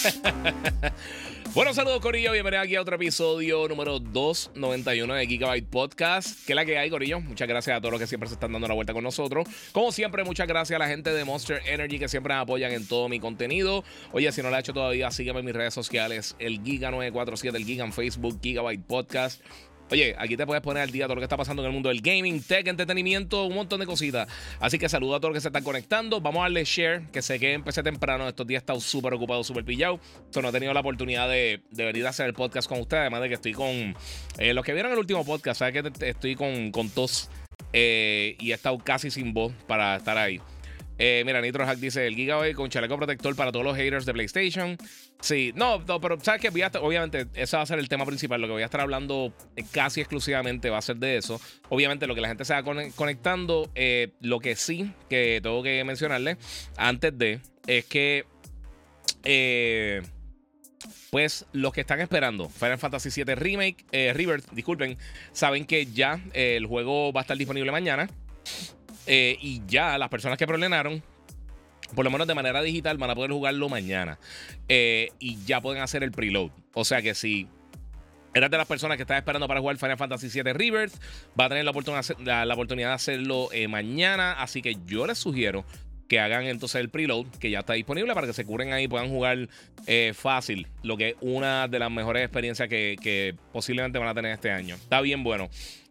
bueno, saludos Corillo, bienvenido aquí a otro episodio número 291 de Gigabyte Podcast. ¿Qué es la que hay, Corillo? Muchas gracias a todos los que siempre se están dando la vuelta con nosotros. Como siempre, muchas gracias a la gente de Monster Energy que siempre me apoyan en todo mi contenido. Oye, si no lo ha hecho todavía, sígueme en mis redes sociales, el Giga947, el Giga en Facebook, Gigabyte Podcast. Oye, aquí te puedes poner al día todo lo que está pasando en el mundo del gaming, tech, entretenimiento, un montón de cositas. Así que saludo a todos los que se están conectando. Vamos a darle share, que sé que empecé temprano. Estos días he estado súper ocupado, súper pillado. Entonces no he tenido la oportunidad de, venir a hacer el podcast con ustedes. Además de que estoy con. Eh, los que vieron el último podcast, saben que estoy con, con tos eh, y he estado casi sin voz para estar ahí. Eh, mira, Nitro Hack dice el Gigabyte con chaleco protector para todos los haters de PlayStation. Sí, no, pero sabes que obviamente ese va a ser el tema principal. Lo que voy a estar hablando eh, casi exclusivamente va a ser de eso. Obviamente lo que la gente se va conectando, eh, lo que sí que tengo que mencionarle antes de es que... pues los que están esperando Final Fantasy VII Remake, River, disculpen, saben que ya el juego va a estar disponible mañana. Eh, y ya las personas que preordenaron, por lo menos de manera digital, van a poder jugarlo mañana. Eh, y ya pueden hacer el preload. O sea que si eras de las personas que están esperando para jugar Final Fantasy VII Rebirth, va a tener la oportunidad, la, oportunidad de hacerlo eh, mañana. Así que yo les sugiero que hagan entonces el preload, que ya está disponible para que se curen ahí y puedan jugar fácil, lo que es una de las mejores experiencias que, posiblemente van a tener este año. Está bien bueno.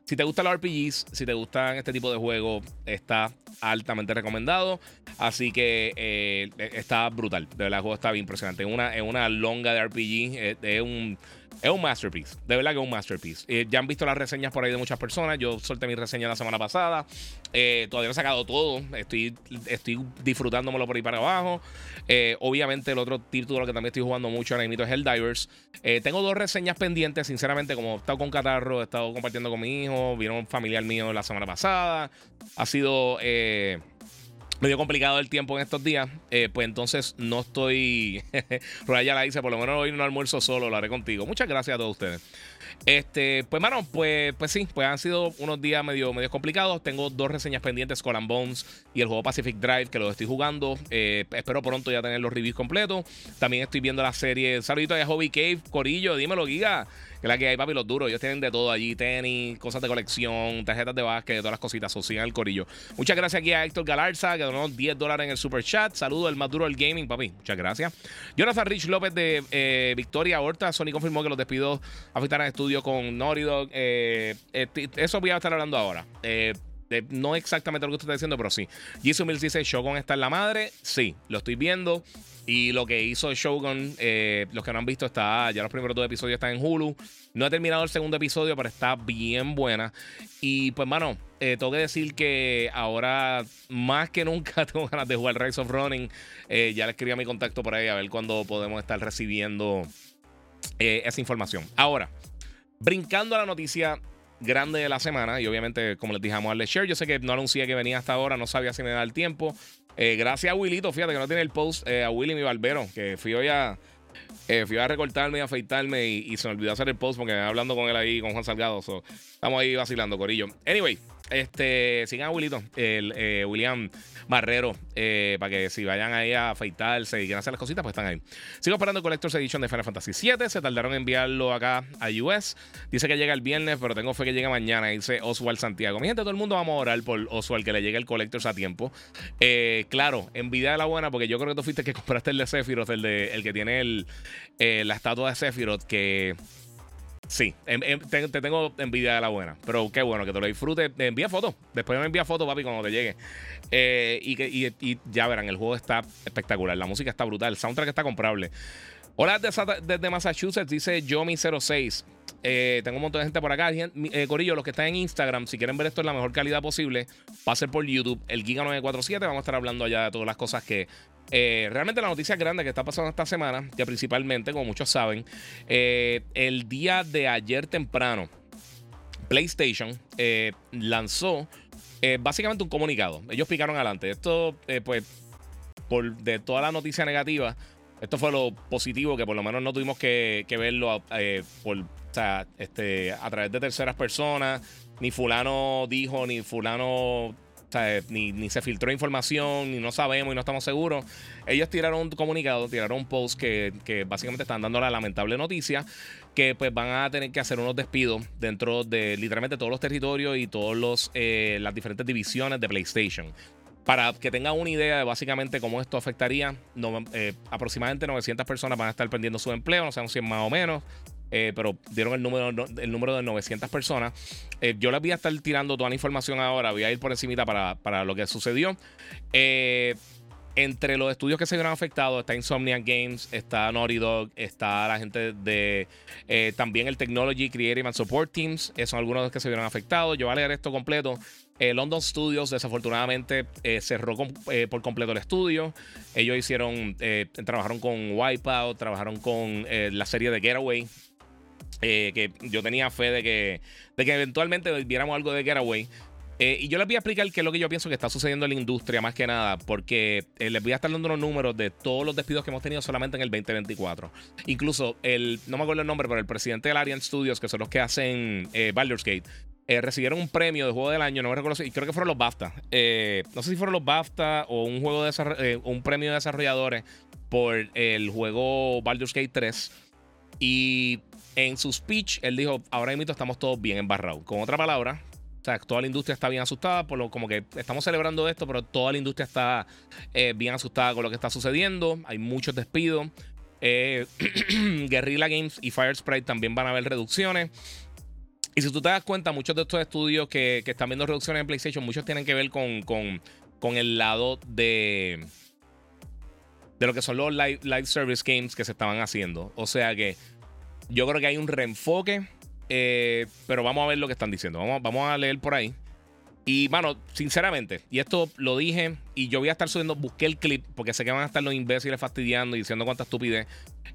Si te gustan los RPGs, si te gustan este tipo de juegos, está altamente recomendado. Así que eh, está brutal. De verdad, el juego está bien impresionante. Es una, una longa de RPG. Eh, es un es un masterpiece, de verdad que es un masterpiece. Eh, ya han visto las reseñas por ahí de muchas personas. Yo solté mi reseña la semana pasada. Eh, todavía no he sacado todo. Estoy, estoy disfrutándomelo por ahí para abajo. Eh, obviamente, el otro título que también estoy jugando mucho ahora mismo es Helldivers. tengo dos reseñas pendientes, sinceramente, como he estado con Catarro, he estado compartiendo con mi hijo, vieron un familiar mío la semana pasada. Ha sido medio complicado el tiempo en estos días, eh, pues entonces no estoy. ya la dice, por lo menos hoy no almuerzo solo, lo haré contigo. Muchas gracias a todos ustedes. Este, pues, mano, pues, pues sí, pues han sido unos días medio, medio complicados. Tengo dos reseñas pendientes: Skull Bones y el juego Pacific Drive, que lo estoy jugando. Eh, espero pronto ya tener los reviews completos. También estoy viendo la serie. Saludito de Hobby Cave, Corillo, dímelo, Giga. Que la que hay, papi, los duros. Ellos tienen de todo allí: tenis, cosas de colección, tarjetas de básquet, todas las cositas. Sigan el Corillo. Muchas gracias aquí a Héctor Galarza, que donó 10 dólares en el super chat. Saludo, el más duro del gaming, papi. Muchas gracias. Jonathan Rich López de eh, Victoria Horta. Sony confirmó que los despidos afectarán estudio con Naughty Dog. Eh, eso voy a estar hablando ahora. Eh, no exactamente lo que usted está diciendo, pero sí. Jisoo dice: Shogun está en la madre. Sí, lo estoy viendo. Y lo que hizo Shogun, eh, los que no han visto, está. Ya los primeros dos episodios están en Hulu. No he terminado el segundo episodio, pero está bien buena. Y pues, mano, tengo que decir que ahora, más que nunca, tengo ganas de jugar Rise of Running. ya le escribí a mi contacto por ahí a ver cuándo podemos estar recibiendo esa información. Ahora. Brincando a la noticia grande de la semana, y obviamente, como les dijamos al share, yo sé que no anuncié que venía hasta ahora, no sabía si me da el tiempo. Eh, gracias a Willito, fíjate que no tiene el post, eh, a Willy mi barbero, que fui hoy a, eh, fui a recortarme y a afeitarme y, se me olvidó hacer el post porque hablando con él ahí, con Juan Salgado. estamos ahí vacilando, Corillo. Anyway, este, sigan a Willito, el eh, William Barrero, eh, para que si vayan ahí a afeitarse y quieran hacer las cositas, pues están ahí. Sigo esperando Collector's Edition de Final Fantasy VII. Se tardaron en enviarlo acá a US. Dice que llega el viernes, pero tengo fe que llega mañana. Dice Oswald Santiago. Mi gente, todo el mundo vamos a orar por Oswald que le llegue el Collector's a tiempo. Eh, claro, envidia de la buena, porque yo creo que tú fuiste que compraste el de Sephiroth, el, de, el que tiene el, la estatua de Sephiroth, que Sí, em, em, te, tengo envidia de la buena. Pero qué bueno que te lo disfrutes. Envía fotos. Después me envía fotos, papi, cuando te llegue. Eh, y, que, y, ya verán, el juego está espectacular. La música está brutal. El soundtrack está comprable. Hola desde, Massachusetts, dice Yomi06. Eh, tengo un montón de gente por acá. Eh, Corillo, los que están en Instagram, si quieren ver esto en la mejor calidad posible, pasen por YouTube, el Giga947. Vamos a estar hablando allá de todas las cosas que. Eh, realmente la noticia grande que está pasando esta semana, que principalmente, como muchos saben, el día de ayer temprano, PlayStation lanzó básicamente un comunicado. Ellos picaron adelante. Esto, pues, por de toda la noticia negativa esto fue lo positivo, que por lo menos no tuvimos que, verlo eh, por, este, a través de terceras personas. Ni fulano dijo, ni fulano ni, se filtró información, ni no sabemos y no estamos seguros. Ellos tiraron un comunicado, tiraron un post que, básicamente están dando la lamentable noticia que pues van a tener que hacer unos despidos dentro de literalmente todos los territorios y todas eh, las diferentes divisiones de PlayStation. Para que tengan una idea de básicamente cómo esto afectaría, eh, aproximadamente 900 personas van a estar perdiendo su empleo, no sabemos si es más o menos. Eh, pero dieron el número, el número de 900 personas. Eh, yo les voy a estar tirando toda la información ahora, voy a ir por encima para, para lo que sucedió. entre los estudios que se vieron afectados está Insomniac Games, está Naughty Dog, está la gente de también el Technology Creative and Support Teams, son algunos de los que se vieron afectados. Yo voy a leer esto completo eh, London Studios desafortunadamente eh, cerró eh, por completo el estudio. Ellos hicieron, trabajaron con Wipeout, trabajaron con la serie de Getaway. Que yo tenía fe de que, de que eventualmente viéramos algo de Getaway. y yo les voy a explicar qué es lo que yo pienso que está sucediendo en la industria, más que nada, porque les voy a estar dando los números de todos los despidos que hemos tenido solamente en el 2024. Incluso el, no me acuerdo el nombre, pero el presidente del Arian Studios, que son los que hacen Baldur's Gate, eh, recibieron un premio de juego del año, no me recuerdo y creo que fueron los BAFTA. Eh, no sé si fueron los BAFTA o un juego de eh, un premio de desarrolladores por el juego Baldur's Gate 3. Y en su speech, él dijo: Ahora mismo estamos todos bien embarrados. Con otra palabra, toda la industria está bien asustada, por lo como que estamos celebrando esto, pero toda la industria está bien asustada con lo que está sucediendo. Hay muchos despidos. Guerrilla Games y Fire Sprite también van a haber reducciones. Y si tú te das cuenta, muchos de estos estudios que, están viendo reducciones en PlayStation, muchos tienen que ver con, el lado de, de lo que son los live, service games que se estaban haciendo. O sea que yo creo que hay un reenfoque, eh, pero vamos a ver lo que están diciendo. Vamos, vamos a leer por ahí. Y, mano, sinceramente, y esto lo dije, y yo voy a estar subiendo, busqué el clip, porque sé que van a estar los imbéciles fastidiando y diciendo cuánta estupidez.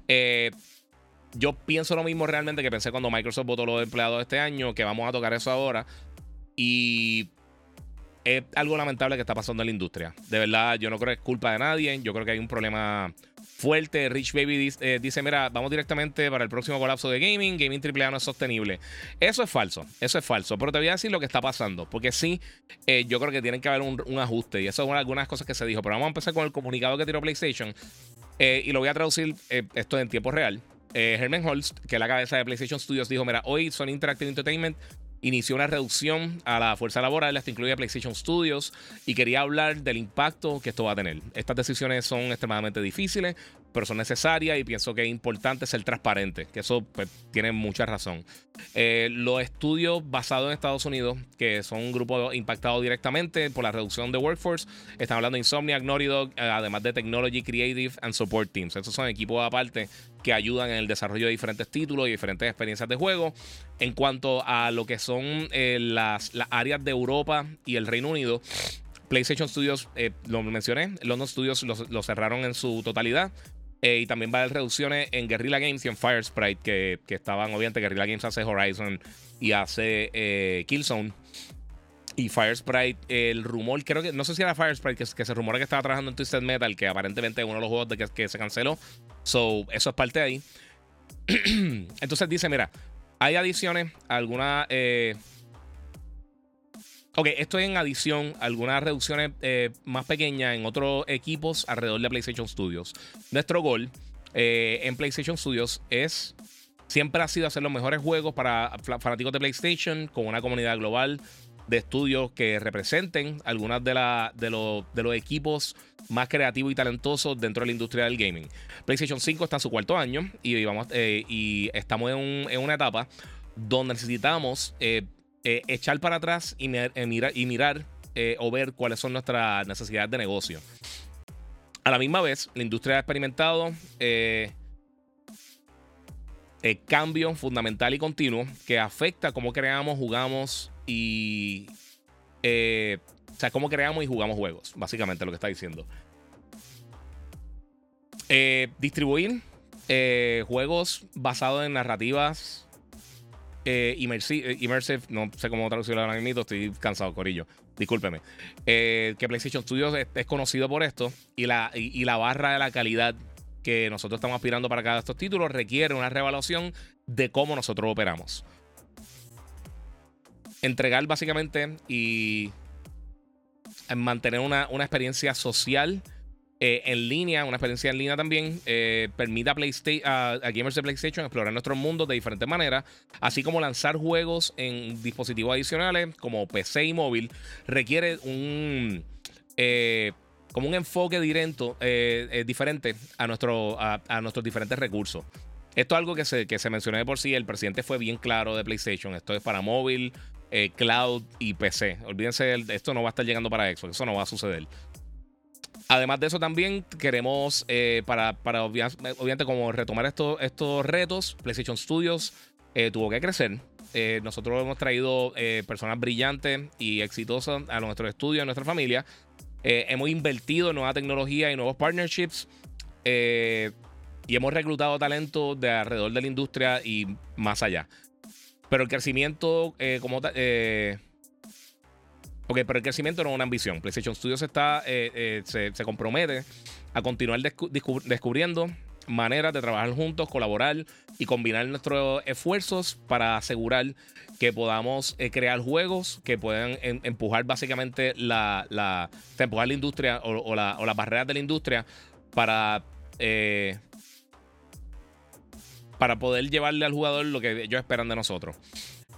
Eh, yo pienso lo mismo realmente que pensé cuando Microsoft votó los empleados este año, que vamos a tocar eso ahora. Y es algo lamentable que está pasando en la industria. De verdad, yo no creo que es culpa de nadie. Yo creo que hay un problema fuerte. Rich Baby eh, dice, mira, vamos directamente para el próximo colapso de gaming. Gaming AAA no es sostenible. Eso es falso. Eso es falso. Pero te voy a decir lo que está pasando. Porque sí, eh, yo creo que tienen que haber un, ajuste. Y eso es una, algunas cosas que se dijo. Pero vamos a empezar con el comunicado que tiró PlayStation. Eh, y lo voy a traducir esto en tiempo real Herman Holst, que es la cabeza de PlayStation Studios, dijo: Mira, hoy Sony Interactive Entertainment inició una reducción a la fuerza laboral, esto incluye PlayStation Studios, y quería hablar del impacto que esto va a tener. Estas decisiones son extremadamente difíciles, pero son necesarias y pienso que es importante ser transparente, que eso pues, tiene mucha razón. Eh, los estudios basados en Estados Unidos, que son un grupo impactado directamente por la reducción de workforce, están hablando de Insomniac, Naughty eh, además de Technology, Creative and Support Teams. Estos son equipos aparte que ayudan en el desarrollo de diferentes títulos y diferentes experiencias de juego. En cuanto a lo que son eh, las, áreas de Europa y el Reino Unido, PlayStation Studios, lo mencioné, London Studios lo, cerraron en su totalidad. Eh, y también va a haber reducciones en Guerrilla Games y en Fire Sprite, que, que estaban, obviamente, Guerrilla Games hace Horizon y hace Killzone. Y Fire Sprite, el rumor, creo que, no sé si era Fire Sprite, que, que se rumora que estaba trabajando en Twisted Metal, que aparentemente es uno de los juegos de que, que se canceló. So, eso es parte de ahí. Entonces dice, mira, hay adiciones, algunas... Eh, ok, esto es en adición algunas reducciones eh, más pequeñas en otros equipos alrededor de PlayStation Studios. Nuestro gol eh, en PlayStation Studios es siempre ha sido hacer los mejores juegos para fanáticos de PlayStation con una comunidad global de estudios que representen algunas de, la, de, de los equipos más creativos y talentosos dentro de la industria del gaming. PlayStation 5 está en su cuarto año y, vamos, eh, y estamos en, una etapa donde necesitamos eh, echar para atrás y, mirar, y mirar o ver cuáles son nuestras necesidades de negocio. A la misma vez, la industria ha experimentado cambio fundamental y continuo que afecta cómo creamos, jugamos y... o sea, cómo creamos y jugamos juegos, básicamente lo que está diciendo. distribuir juegos basados en narrativas immersive, no sé cómo traducirlo ahora mismo, estoy cansado, Corillo. Discúlpeme. que PlayStation Studios es, conocido por esto y la, y la barra de la calidad que nosotros estamos aspirando para cada de estos títulos requiere una reevaluación de cómo nosotros operamos. Entregar básicamente y mantener una, experiencia social eh, en línea, una experiencia en línea también, eh, permite a, a, gamers de PlayStation explorar nuestros mundos de diferentes maneras, así como lanzar juegos en dispositivos adicionales como PC y móvil, requiere un... Eh, como un enfoque directo, diferente a, nuestro, a, nuestros diferentes recursos. Esto es algo que se, que se mencionó de por sí. El presidente fue bien claro de PlayStation. Esto es para móvil, cloud y PC. Olvídense, esto no va a estar llegando para Xbox. Eso no va a suceder. Además de eso, también queremos, para, para obviamente, como retomar estos, estos retos, PlayStation Studios tuvo que crecer. nosotros hemos traído personas brillantes y exitosas a nuestro estudio, a nuestra familia. Eh, hemos invertido en nueva tecnología y nuevos partnerships. Eh, y hemos reclutado talento de alrededor de la industria y más allá. Pero el crecimiento, eh, como Ok, pero el crecimiento no es una ambición. PlayStation Studios está, se, se, compromete a continuar descubriendo maneras de trabajar juntos, colaborar y combinar nuestros esfuerzos para asegurar que podamos eh, crear juegos que puedan empujar básicamente la, la, la industria o, las barreras de la industria para, eh, para poder llevarle al jugador lo que ellos esperan de nosotros.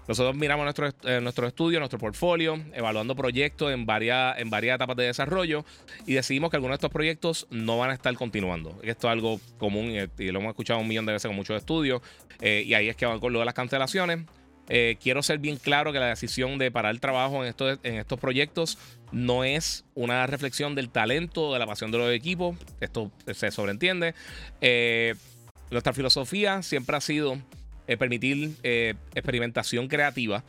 Nosotros miramos nuestro, eh, nuestro estudio, nuestro portfolio, evaluando proyectos en varias, en varias etapas de desarrollo y decidimos que algunos de estos proyectos no van a estar continuando. Esto es algo común y, lo hemos escuchado un millón de veces con muchos estudios y ahí es que van con lo de las cancelaciones. Eh, quiero ser bien claro que la decisión de parar el trabajo en estos, en estos proyectos no es una reflexión del talento, de la pasión de los equipos. Esto se sobreentiende. Eh, nuestra filosofía siempre ha sido eh, permitir experimentación creativa.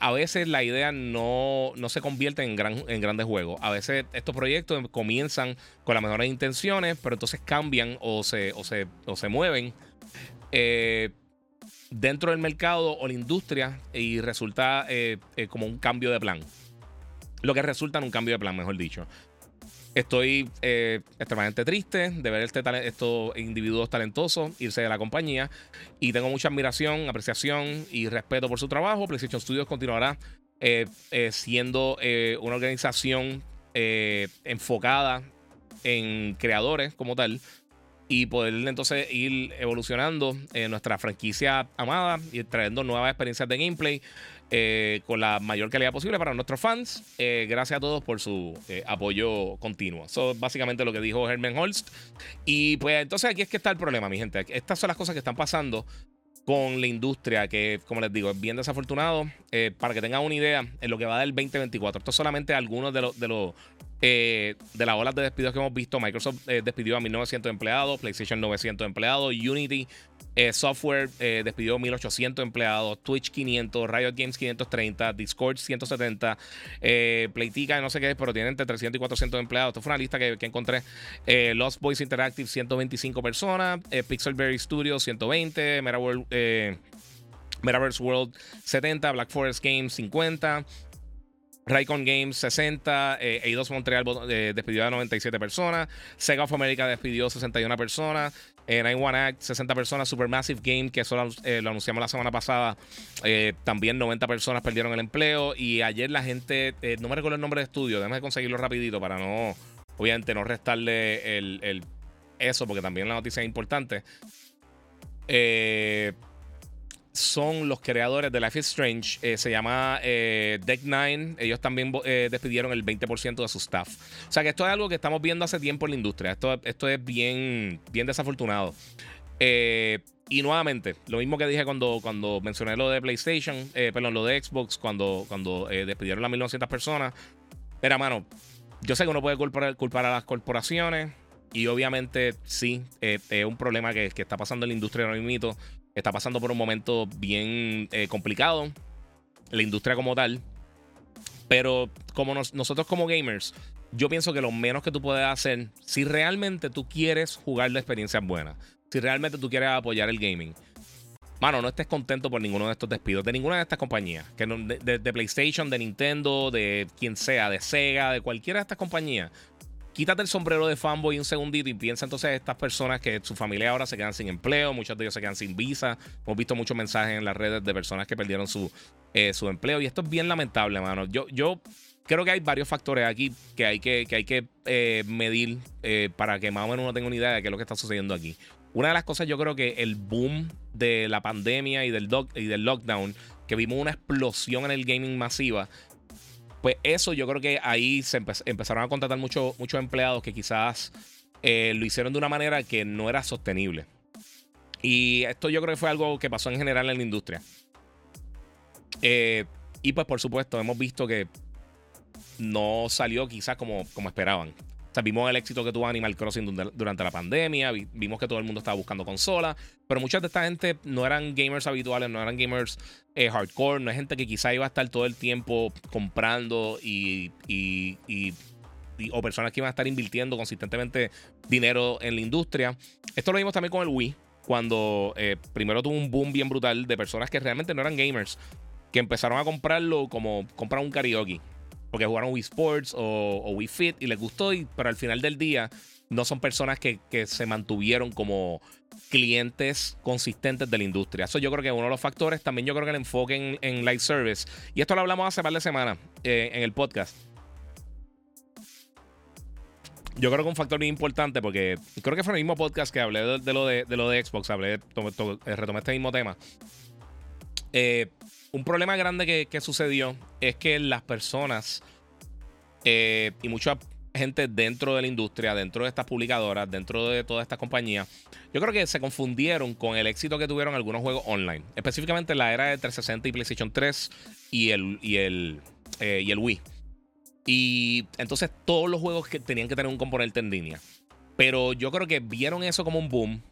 a veces la idea no, se convierte en, gran, en grandes juegos. A veces estos proyectos comienzan con las mejores intenciones, pero entonces cambian o se, o se, o se mueven dentro del mercado o la industria y resulta eh, eh, como un cambio de plan. Lo que resulta en un cambio de plan, mejor dicho. Estoy eh, extremadamente triste de ver este estos individuos talentosos irse de la compañía y tengo mucha admiración, apreciación y respeto por su trabajo. PlayStation Studios continuará siendo una organización enfocada en creadores como tal y poder entonces ir evolucionando nuestra franquicia amada y trayendo nuevas experiencias de gameplay eh, con la mayor calidad posible para nuestros fans. Eh, gracias a todos por su eh, apoyo continuo. Eso es básicamente lo que dijo Herman Holst. Y pues entonces aquí es que está el problema, mi gente. Estas son las cosas que están pasando con la industria, que como les digo, es bien desafortunado. para que tengan una idea, en lo que va del 2024, esto es solamente algunos de los, de los de las olas de despidos que hemos visto, Microsoft despidió a 1900 empleados, PlayStation 900 empleados, Unity eh, Software despidió a 1800 empleados, Twitch 500, Riot Games 530, Discord 170, Playtika, no sé qué, pero tienen entre 300 y 400 empleados. Esto fue una lista que, encontré. Lost Boys Interactive 125 personas, Pixelberry Studios 120, Metaverse World 70, Black Forest Games 50. Raycon Games 60, eh, Eidos Montreal eh, despidió a 97 personas, Sega of America despidió a 61 personas, eh, 91 Act 60 personas, Supermassive Game, que eso lo, anunciamos la semana pasada, eh, también 90 personas perdieron el empleo y ayer la gente, no me recuerdo el nombre de estudio, déjame conseguirlo rapidito para no, obviamente no restarle el, eso porque también la noticia es importante. Eh son los creadores de Life is Strange. Eh, se llama eh, Deck Nine. Ellos también eh, despidieron el 20% de su staff. O sea que esto es algo que estamos viendo hace tiempo en la industria. Esto, esto es bien, bien desafortunado. y nuevamente, lo mismo que dije cuando, cuando mencioné lo de PlayStation, perdón, lo de Xbox, cuando, cuando despidieron a 1900 personas. Era, mano, yo sé que uno puede culpar, culpar a las corporaciones. Y obviamente sí, es un problema que, que, está pasando en la industria ahora mismo está pasando por un momento bien eh, complicado, la industria como tal. Pero como nosotros como gamers, yo pienso que lo menos que tú puedes hacer, si realmente tú quieres jugar de experiencias buenas, si realmente tú quieres apoyar el gaming, mano, no estés contento por ninguno de estos despidos, de ninguna de estas compañías, que de, PlayStation, de Nintendo, de quien sea, de Sega, de cualquiera de estas compañías. Quítate el sombrero de fanboy un segundito y piensa entonces en estas personas que su familia ahora se quedan sin empleo, muchos de ellos se quedan sin visa. Hemos visto muchos mensajes en las redes de personas que perdieron su, eh, su empleo y esto es bien lamentable, mano. Yo, yo creo que hay varios factores aquí que hay que, que, hay que eh, medir eh, para que más o menos uno tenga una idea de qué es lo que está sucediendo aquí. Una de las cosas, yo creo que el boom de la pandemia y del, y del lockdown, que vimos una explosión en el gaming masiva, pues eso yo creo que ahí se empezaron a contratar muchos empleados que quizás eh, lo hicieron de una manera que no era sostenible. Y esto yo creo que fue algo que pasó en general en la industria. y pues por supuesto hemos visto que no salió quizás como, como esperaban. Vimos el éxito que tuvo Animal Crossing durante la pandemia, vimos que todo el mundo estaba buscando consolas, pero mucha de esta gente no eran gamers habituales, no eran gamers eh, hardcore, no es gente que quizá iba a estar todo el tiempo comprando y, o personas que iban a estar invirtiendo consistentemente dinero en la industria. Esto lo vimos también con el Wii, cuando eh, primero tuvo un boom bien brutal de personas que realmente no eran gamers, que empezaron a comprarlo como comprar un karaoke porque jugaron Wii Sports o, Wii Fit y les gustó, y, pero al final del día no son personas que, se mantuvieron como clientes consistentes de la industria. Eso yo creo que es uno de los factores. También yo creo que el enfoque en, live service. Y esto lo hablamos hace par de semanas eh, en el podcast. Yo creo que un factor muy importante porque creo que fue en el mismo podcast que hablé de, lo, de, lo de Xbox, hablé, retomé este mismo tema. Eh, un problema grande que, sucedió es que las personas eh, y mucha gente dentro de la industria, dentro de estas publicadoras, dentro de todas estas compañías, yo creo que se confundieron con el éxito que tuvieron algunos juegos online, específicamente la era de 360 y PlayStation 3 y el, y el, eh, y el Wii. Y entonces todos los juegos que tenían que tener un componente en línea. Pero yo creo que vieron eso como un boom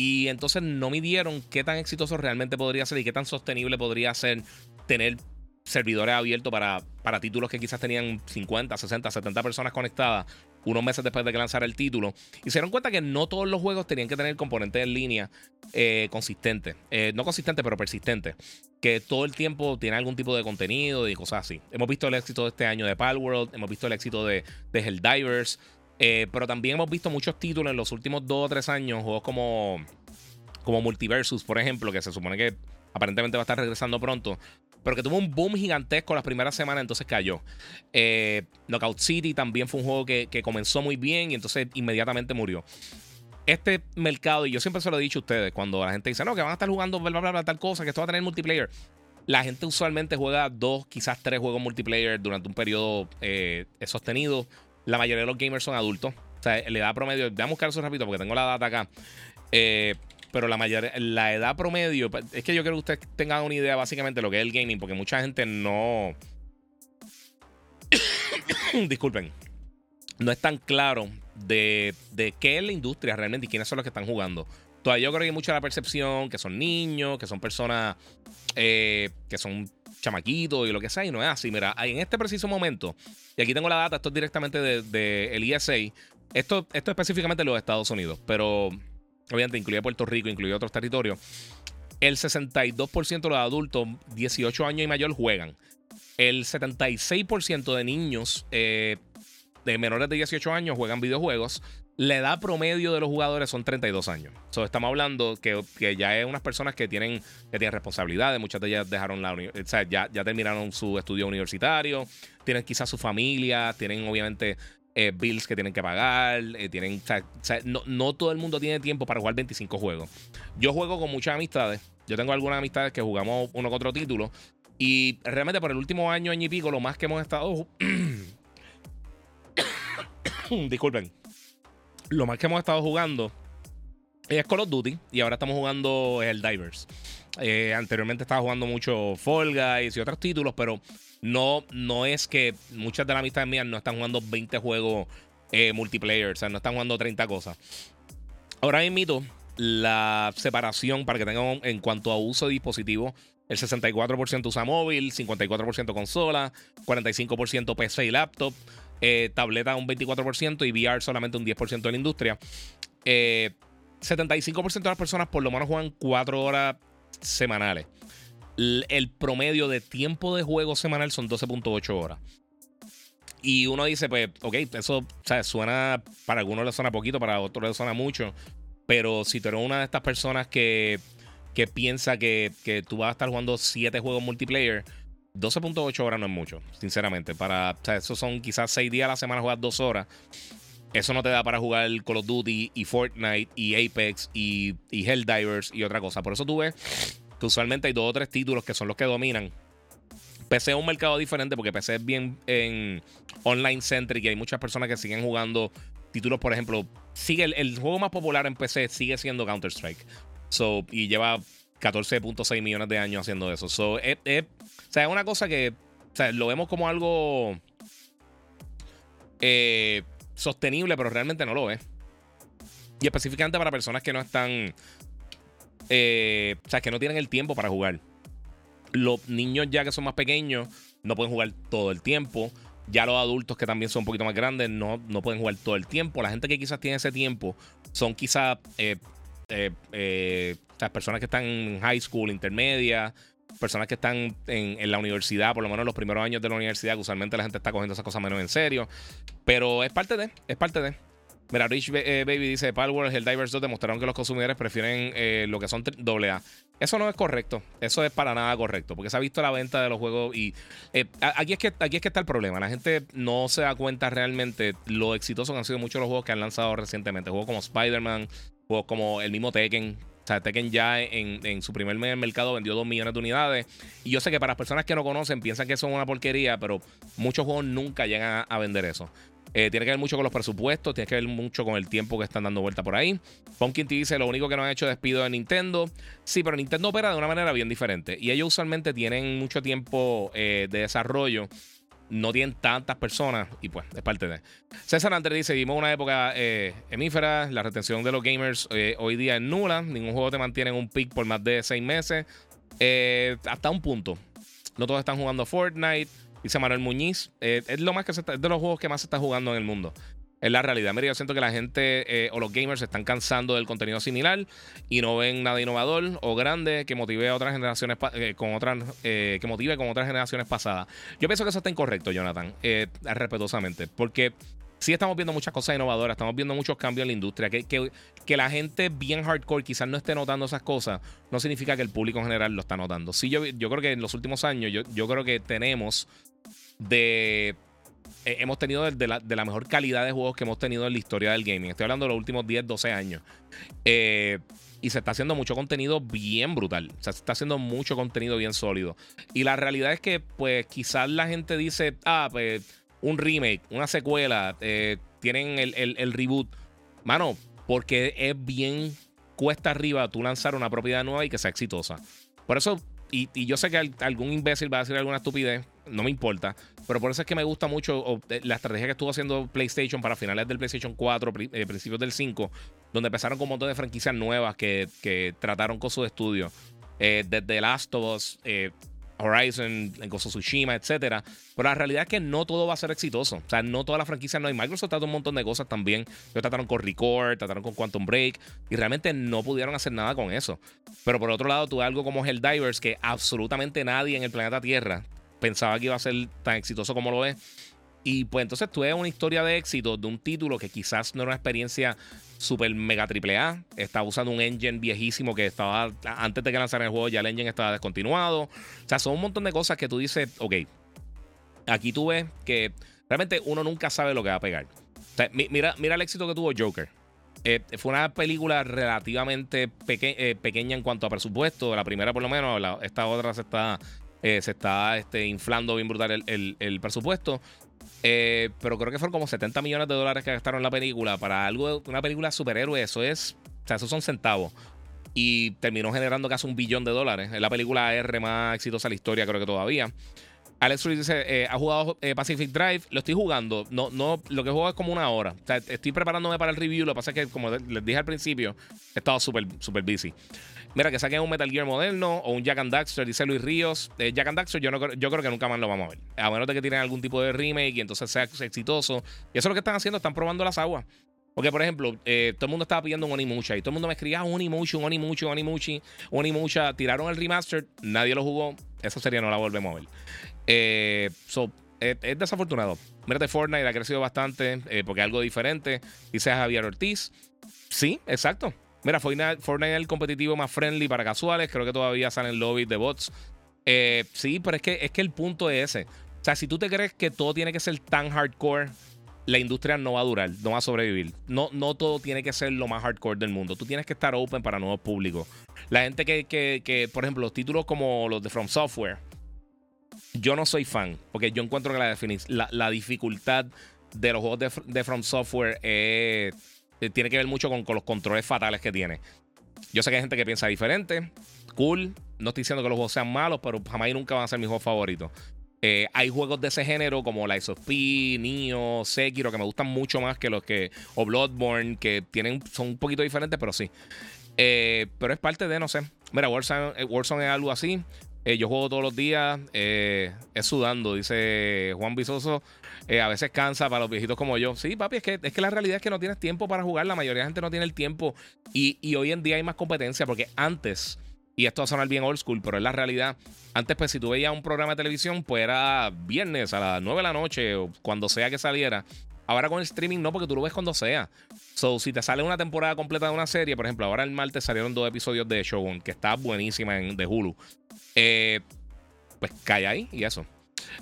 y entonces no midieron qué tan exitoso realmente podría ser y qué tan sostenible podría ser tener servidores abiertos para, para títulos que quizás tenían 50, 60, 70 personas conectadas unos meses después de que lanzara el título. Y se dieron cuenta que no todos los juegos tenían que tener componentes en línea eh, consistente. Eh, no consistente, pero persistente. Que todo el tiempo tiene algún tipo de contenido y cosas así. Hemos visto el éxito de este año de Palworld, hemos visto el éxito de, de Helldivers. Eh, pero también hemos visto muchos títulos en los últimos dos o tres años, juegos como, como Multiversus, por ejemplo, que se supone que aparentemente va a estar regresando pronto, pero que tuvo un boom gigantesco las primeras semanas, entonces cayó. Eh, Knockout City también fue un juego que, comenzó muy bien y entonces inmediatamente murió. Este mercado, y yo siempre se lo he dicho a ustedes, cuando la gente dice, no, que van a estar jugando bla, bla, bla, tal cosa, que esto va a tener multiplayer. La gente usualmente juega dos, quizás tres juegos multiplayer durante un periodo eh, sostenido la mayoría de los gamers son adultos. O sea, la edad promedio, a buscar eso rápido porque tengo la data acá. Eh, pero la mayoría, la edad promedio, es que yo quiero que ustedes tengan una idea básicamente de lo que es el gaming, porque mucha gente no. Disculpen. No es tan claro de, de, qué es la industria realmente y quiénes son los que están jugando. Todavía yo creo que hay mucha la percepción que son niños, que son personas eh, que son chamaquitos y lo que sea, y no es así. Mira, en este preciso momento, y aquí tengo la data, esto es directamente del de, el ESA, esto, esto específicamente de los Estados Unidos, pero obviamente incluye Puerto Rico, incluye otros territorios. El 62% de los adultos 18 años y mayor juegan. El 76% de niños eh, de menores de 18 años juegan videojuegos. La edad promedio de los jugadores son 32 años. So, estamos hablando que, ya es unas personas que tienen, que tienen responsabilidades. Muchas de ellas dejaron la o ya terminaron su estudio universitario. Tienen quizás su familia. Tienen obviamente eh, bills que tienen que pagar. Eh, tienen, no, no, todo el mundo tiene tiempo para jugar 25 juegos. Yo juego con muchas amistades. Yo tengo algunas amistades que jugamos uno con otro título. Y realmente por el último año, año y pico, lo más que hemos estado. Disculpen lo más que hemos estado jugando es Call of Duty y ahora estamos jugando el Divers. Eh, anteriormente estaba jugando mucho Fall Guys y otros títulos, pero no, no es que muchas de las amistades mías no están jugando 20 juegos eh, multiplayer, o sea, no están jugando 30 cosas. Ahora mismo, la separación para que tengan en cuanto a uso de dispositivos. El 64% usa móvil, 54% consola, 45% PC y laptop, eh, tableta un 24% y VR solamente un 10% de la industria. 75% de las personas por lo menos juegan 4 horas semanales. El promedio de tiempo de juego semanal son 12.8 horas. Y uno dice, pues, ok, eso suena, para algunos le suena poquito, para otros le suena mucho. Pero si tú eres una de estas personas que, que piensa que, que tú vas a estar jugando 7 juegos multiplayer, 12.8 horas no es mucho, sinceramente. Para, o sea, eso son quizás 6 días a la semana jugar 2 horas. Eso no te da para jugar Call of Duty y Fortnite y Apex y, Helldivers y otra cosa. Por eso tú ves que usualmente hay dos o tres títulos que son los que dominan. PC es un mercado diferente porque PC es bien en online centric y hay muchas personas que siguen jugando títulos, por ejemplo, sigue el, juego más popular en PC sigue siendo Counter Strike. So, y lleva 14.6 millones de años haciendo eso. So, es, es, o sea, es una cosa que lo vemos como algo eh, sostenible, pero realmente no lo es. Y específicamente para personas que no están. Eh, o sea, que no tienen el tiempo para jugar. Los niños ya que son más pequeños no pueden jugar todo el tiempo. Ya los adultos que también son un poquito más grandes no, no pueden jugar todo el tiempo. La gente que quizás tiene ese tiempo son quizás eh, eh, personas que están en high school, intermedia, personas que están en, la universidad, por lo menos los primeros años de la universidad, que usualmente la gente está cogiendo esas cosas menos en serio. Pero es parte de, es parte de. Mira, Rich eh, Baby dice: Palworld, el Divers 2 demostraron que los consumidores prefieren eh, lo que son AA. Eso no es correcto. Eso es para nada correcto. Porque se ha visto la venta de los juegos. Y eh, aquí, es que, aquí es que está el problema. La gente no se da cuenta realmente lo exitosos que han sido muchos los juegos que han lanzado recientemente. Juegos como Spider-Man, juegos como el mismo Tekken, o sea, Tekken ya en, su primer mes mercado vendió 2 millones de unidades. Y yo sé que para las personas que no conocen piensan que es una porquería, pero muchos juegos nunca llegan a, vender eso. Eh, tiene que ver mucho con los presupuestos, tiene que ver mucho con el tiempo que están dando vuelta por ahí. Pumpkin te dice: Lo único que no han hecho despido de Nintendo. Sí, pero Nintendo opera de una manera bien diferente. Y ellos usualmente tienen mucho tiempo eh, de desarrollo no tienen tantas personas y pues es parte de. César Andrés dice: Vivimos una época eh, hemífera, la retención de los gamers eh, hoy día es nula, ningún juego te mantiene en un pick por más de seis meses, eh, hasta un punto. No todos están jugando Fortnite, dice Manuel Muñiz. es, lo más que es de los juegos que más se está jugando en el mundo. Es la realidad. Mira, yo siento que la gente eh, o los gamers se están cansando del contenido similar y no ven nada innovador o grande que motive a otras generaciones eh, con otras eh, que motive con otras generaciones pasadas. Yo pienso que eso está incorrecto, Jonathan, respetuosamente, porque sí estamos viendo muchas cosas innovadoras, estamos viendo muchos cambios en la industria. Que, que, la gente bien hardcore quizás no esté notando esas cosas, no significa que el público en general lo está notando. Sí, yo, yo creo que en los últimos años, yo, yo creo que tenemos de eh, hemos tenido de la, mejor calidad de juegos que hemos tenido en la historia del gaming. Estoy hablando de los últimos 10, 12 años. Eh, y se está haciendo mucho contenido bien brutal. O sea, se está haciendo mucho contenido bien sólido. Y la realidad es que, pues, quizás la gente dice, ah, pues, un remake, una secuela, eh, tienen el, reboot. Mano, porque es bien cuesta arriba tú lanzar una propiedad nueva y que sea exitosa. Por eso, y, y yo sé que algún imbécil va a decir alguna estupidez, no me importa. Pero por eso es que me gusta mucho eh, la estrategia que estuvo haciendo PlayStation para finales del PlayStation 4, eh, principios del 5, donde empezaron con un montón de franquicias nuevas que, trataron con sus estudios. Eh, desde Last of Us, Horizon, en Tsushima, etcétera. Pero la realidad es que no todo va a ser exitoso. O sea, no todas las franquicias no hay. Microsoft trató un montón de cosas también. Ellos trataron con Record, trataron con Quantum Break y realmente no pudieron hacer nada con eso. Pero por otro lado, tuve algo como Helldivers que absolutamente nadie en el planeta Tierra pensaba que iba a ser tan exitoso como lo es. Y pues entonces tuve una historia de éxito de un título que quizás no era una experiencia super mega triple A. Estaba usando un engine viejísimo que estaba, antes de que lanzaran el juego ya el engine estaba descontinuado. O sea, son un montón de cosas que tú dices, ok, aquí tú ves que realmente uno nunca sabe lo que va a pegar. mira, mira el éxito que tuvo Joker. Eh, fue una película relativamente eh, pequeña en cuanto a presupuesto. La primera, por lo menos, esta otra se está eh, se está este, inflando bien brutal el, presupuesto. Eh, pero creo que fueron como 70 millones de dólares que gastaron la película. Para algo, una película superhéroe, eso es. O sea, esos son centavos. Y terminó generando casi un billón de dólares. Es la película R más exitosa de la historia, creo que todavía. Alex Ruiz dice, eh, ¿ha jugado eh, Pacific Drive? Lo estoy jugando. No, no, lo que juego es como una hora. O sea, estoy preparándome para el review. Lo que pasa es que, como les dije al principio, he estado súper, súper busy. Mira, que saquen un Metal Gear moderno o un Jack and Daxter, dice Luis Ríos. Eh, Jack and Daxter yo, no, yo creo que nunca más lo vamos a ver. A menos de que tienen algún tipo de remake y entonces sea exitoso. Y eso es lo que están haciendo, están probando las aguas. Porque, por ejemplo, eh, todo el mundo estaba pidiendo un Onimucha y todo el mundo me escribía Onimucha, un Onimucha, un Onimucha. Tiraron el remaster, nadie lo jugó. Eso sería no la volvemos a ver. Eh, so, es, desafortunado. Mírate, Fortnite ha crecido bastante eh, porque es algo diferente. Dice Javier Ortiz. Sí, exacto. Mira, Fortnite, Fortnite es el competitivo más friendly para casuales. Creo que todavía salen lobbies de bots. Eh, sí, pero es que, es que el punto es ese. O sea, si tú te crees que todo tiene que ser tan hardcore, la industria no va a durar, no va a sobrevivir. No, no todo tiene que ser lo más hardcore del mundo. Tú tienes que estar open para nuevos públicos. La gente que, que, que por ejemplo, los títulos como los de From Software, yo no soy fan, porque yo encuentro que la, dificultad de los juegos de, From Software eh, tiene que ver mucho con, los controles fatales que tiene. Yo sé que hay gente que piensa diferente. Cool. No estoy diciendo que los juegos sean malos, pero jamás y nunca van a ser mis juegos favoritos. Eh, hay juegos de ese género como Lies of P, Nioh, Sekiro, que me gustan mucho más que los que. O Bloodborne, que tienen, son un poquito diferentes, pero sí. Eh, pero es parte de, no sé. Mira, Warzone, Warzone es algo así. Eh, yo juego todos los días, eh, es sudando, dice Juan Visoso. Eh, a veces cansa para los viejitos como yo. Sí, papi, es que, es que la realidad es que no tienes tiempo para jugar. La mayoría de la gente no tiene el tiempo. Y, hoy en día hay más competencia porque antes, y esto va a sonar bien old school, pero es la realidad. Antes, pues, si tú veías un programa de televisión, pues era viernes a las 9 de la noche o cuando sea que saliera. Ahora con el streaming no, porque tú lo ves cuando sea. So, si te sale una temporada completa de una serie, por ejemplo, ahora el martes salieron dos episodios de Shogun, que está buenísima en, de Hulu. Eh, pues cae ahí y eso.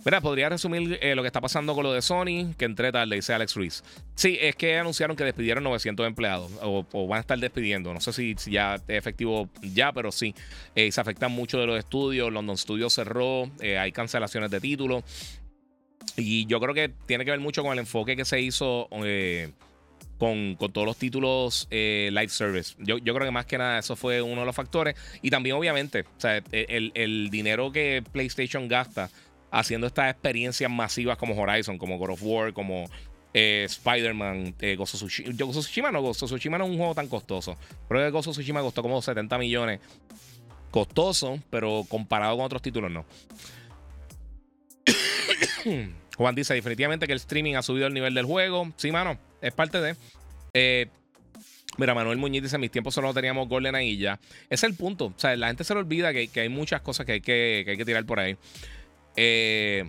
Mira, podría resumir eh, lo que está pasando con lo de Sony, que entré tarde, dice Alex Ruiz. Sí, es que anunciaron que despidieron 900 empleados, o, van a estar despidiendo. No sé si, ya es efectivo ya, pero sí. Eh, se afectan mucho de los estudios. London Studios cerró, hay cancelaciones de títulos. Y yo creo que tiene que ver mucho con el enfoque que se hizo eh, con, todos los títulos eh, live service. Yo, creo que más que nada eso fue uno de los factores. Y también, obviamente, el, dinero que PlayStation gasta haciendo estas experiencias masivas como Horizon, como God of War, como eh, Spider-Man, eh, Gozo Tsushima. Gozo Tsushima no, Gozo Tsushima no es un juego tan costoso. Creo que Gozo Tsushima costó como 70 millones. Costoso, pero comparado con otros títulos, no. Juan dice definitivamente que el streaming ha subido el nivel del juego. Sí, mano, es parte de. Eh, mira, Manuel Muñiz dice: Mis tiempos solo teníamos Golden y ya. Ese es el punto. O sea, la gente se le olvida que, hay muchas cosas que hay que, hay que tirar por ahí. Eh,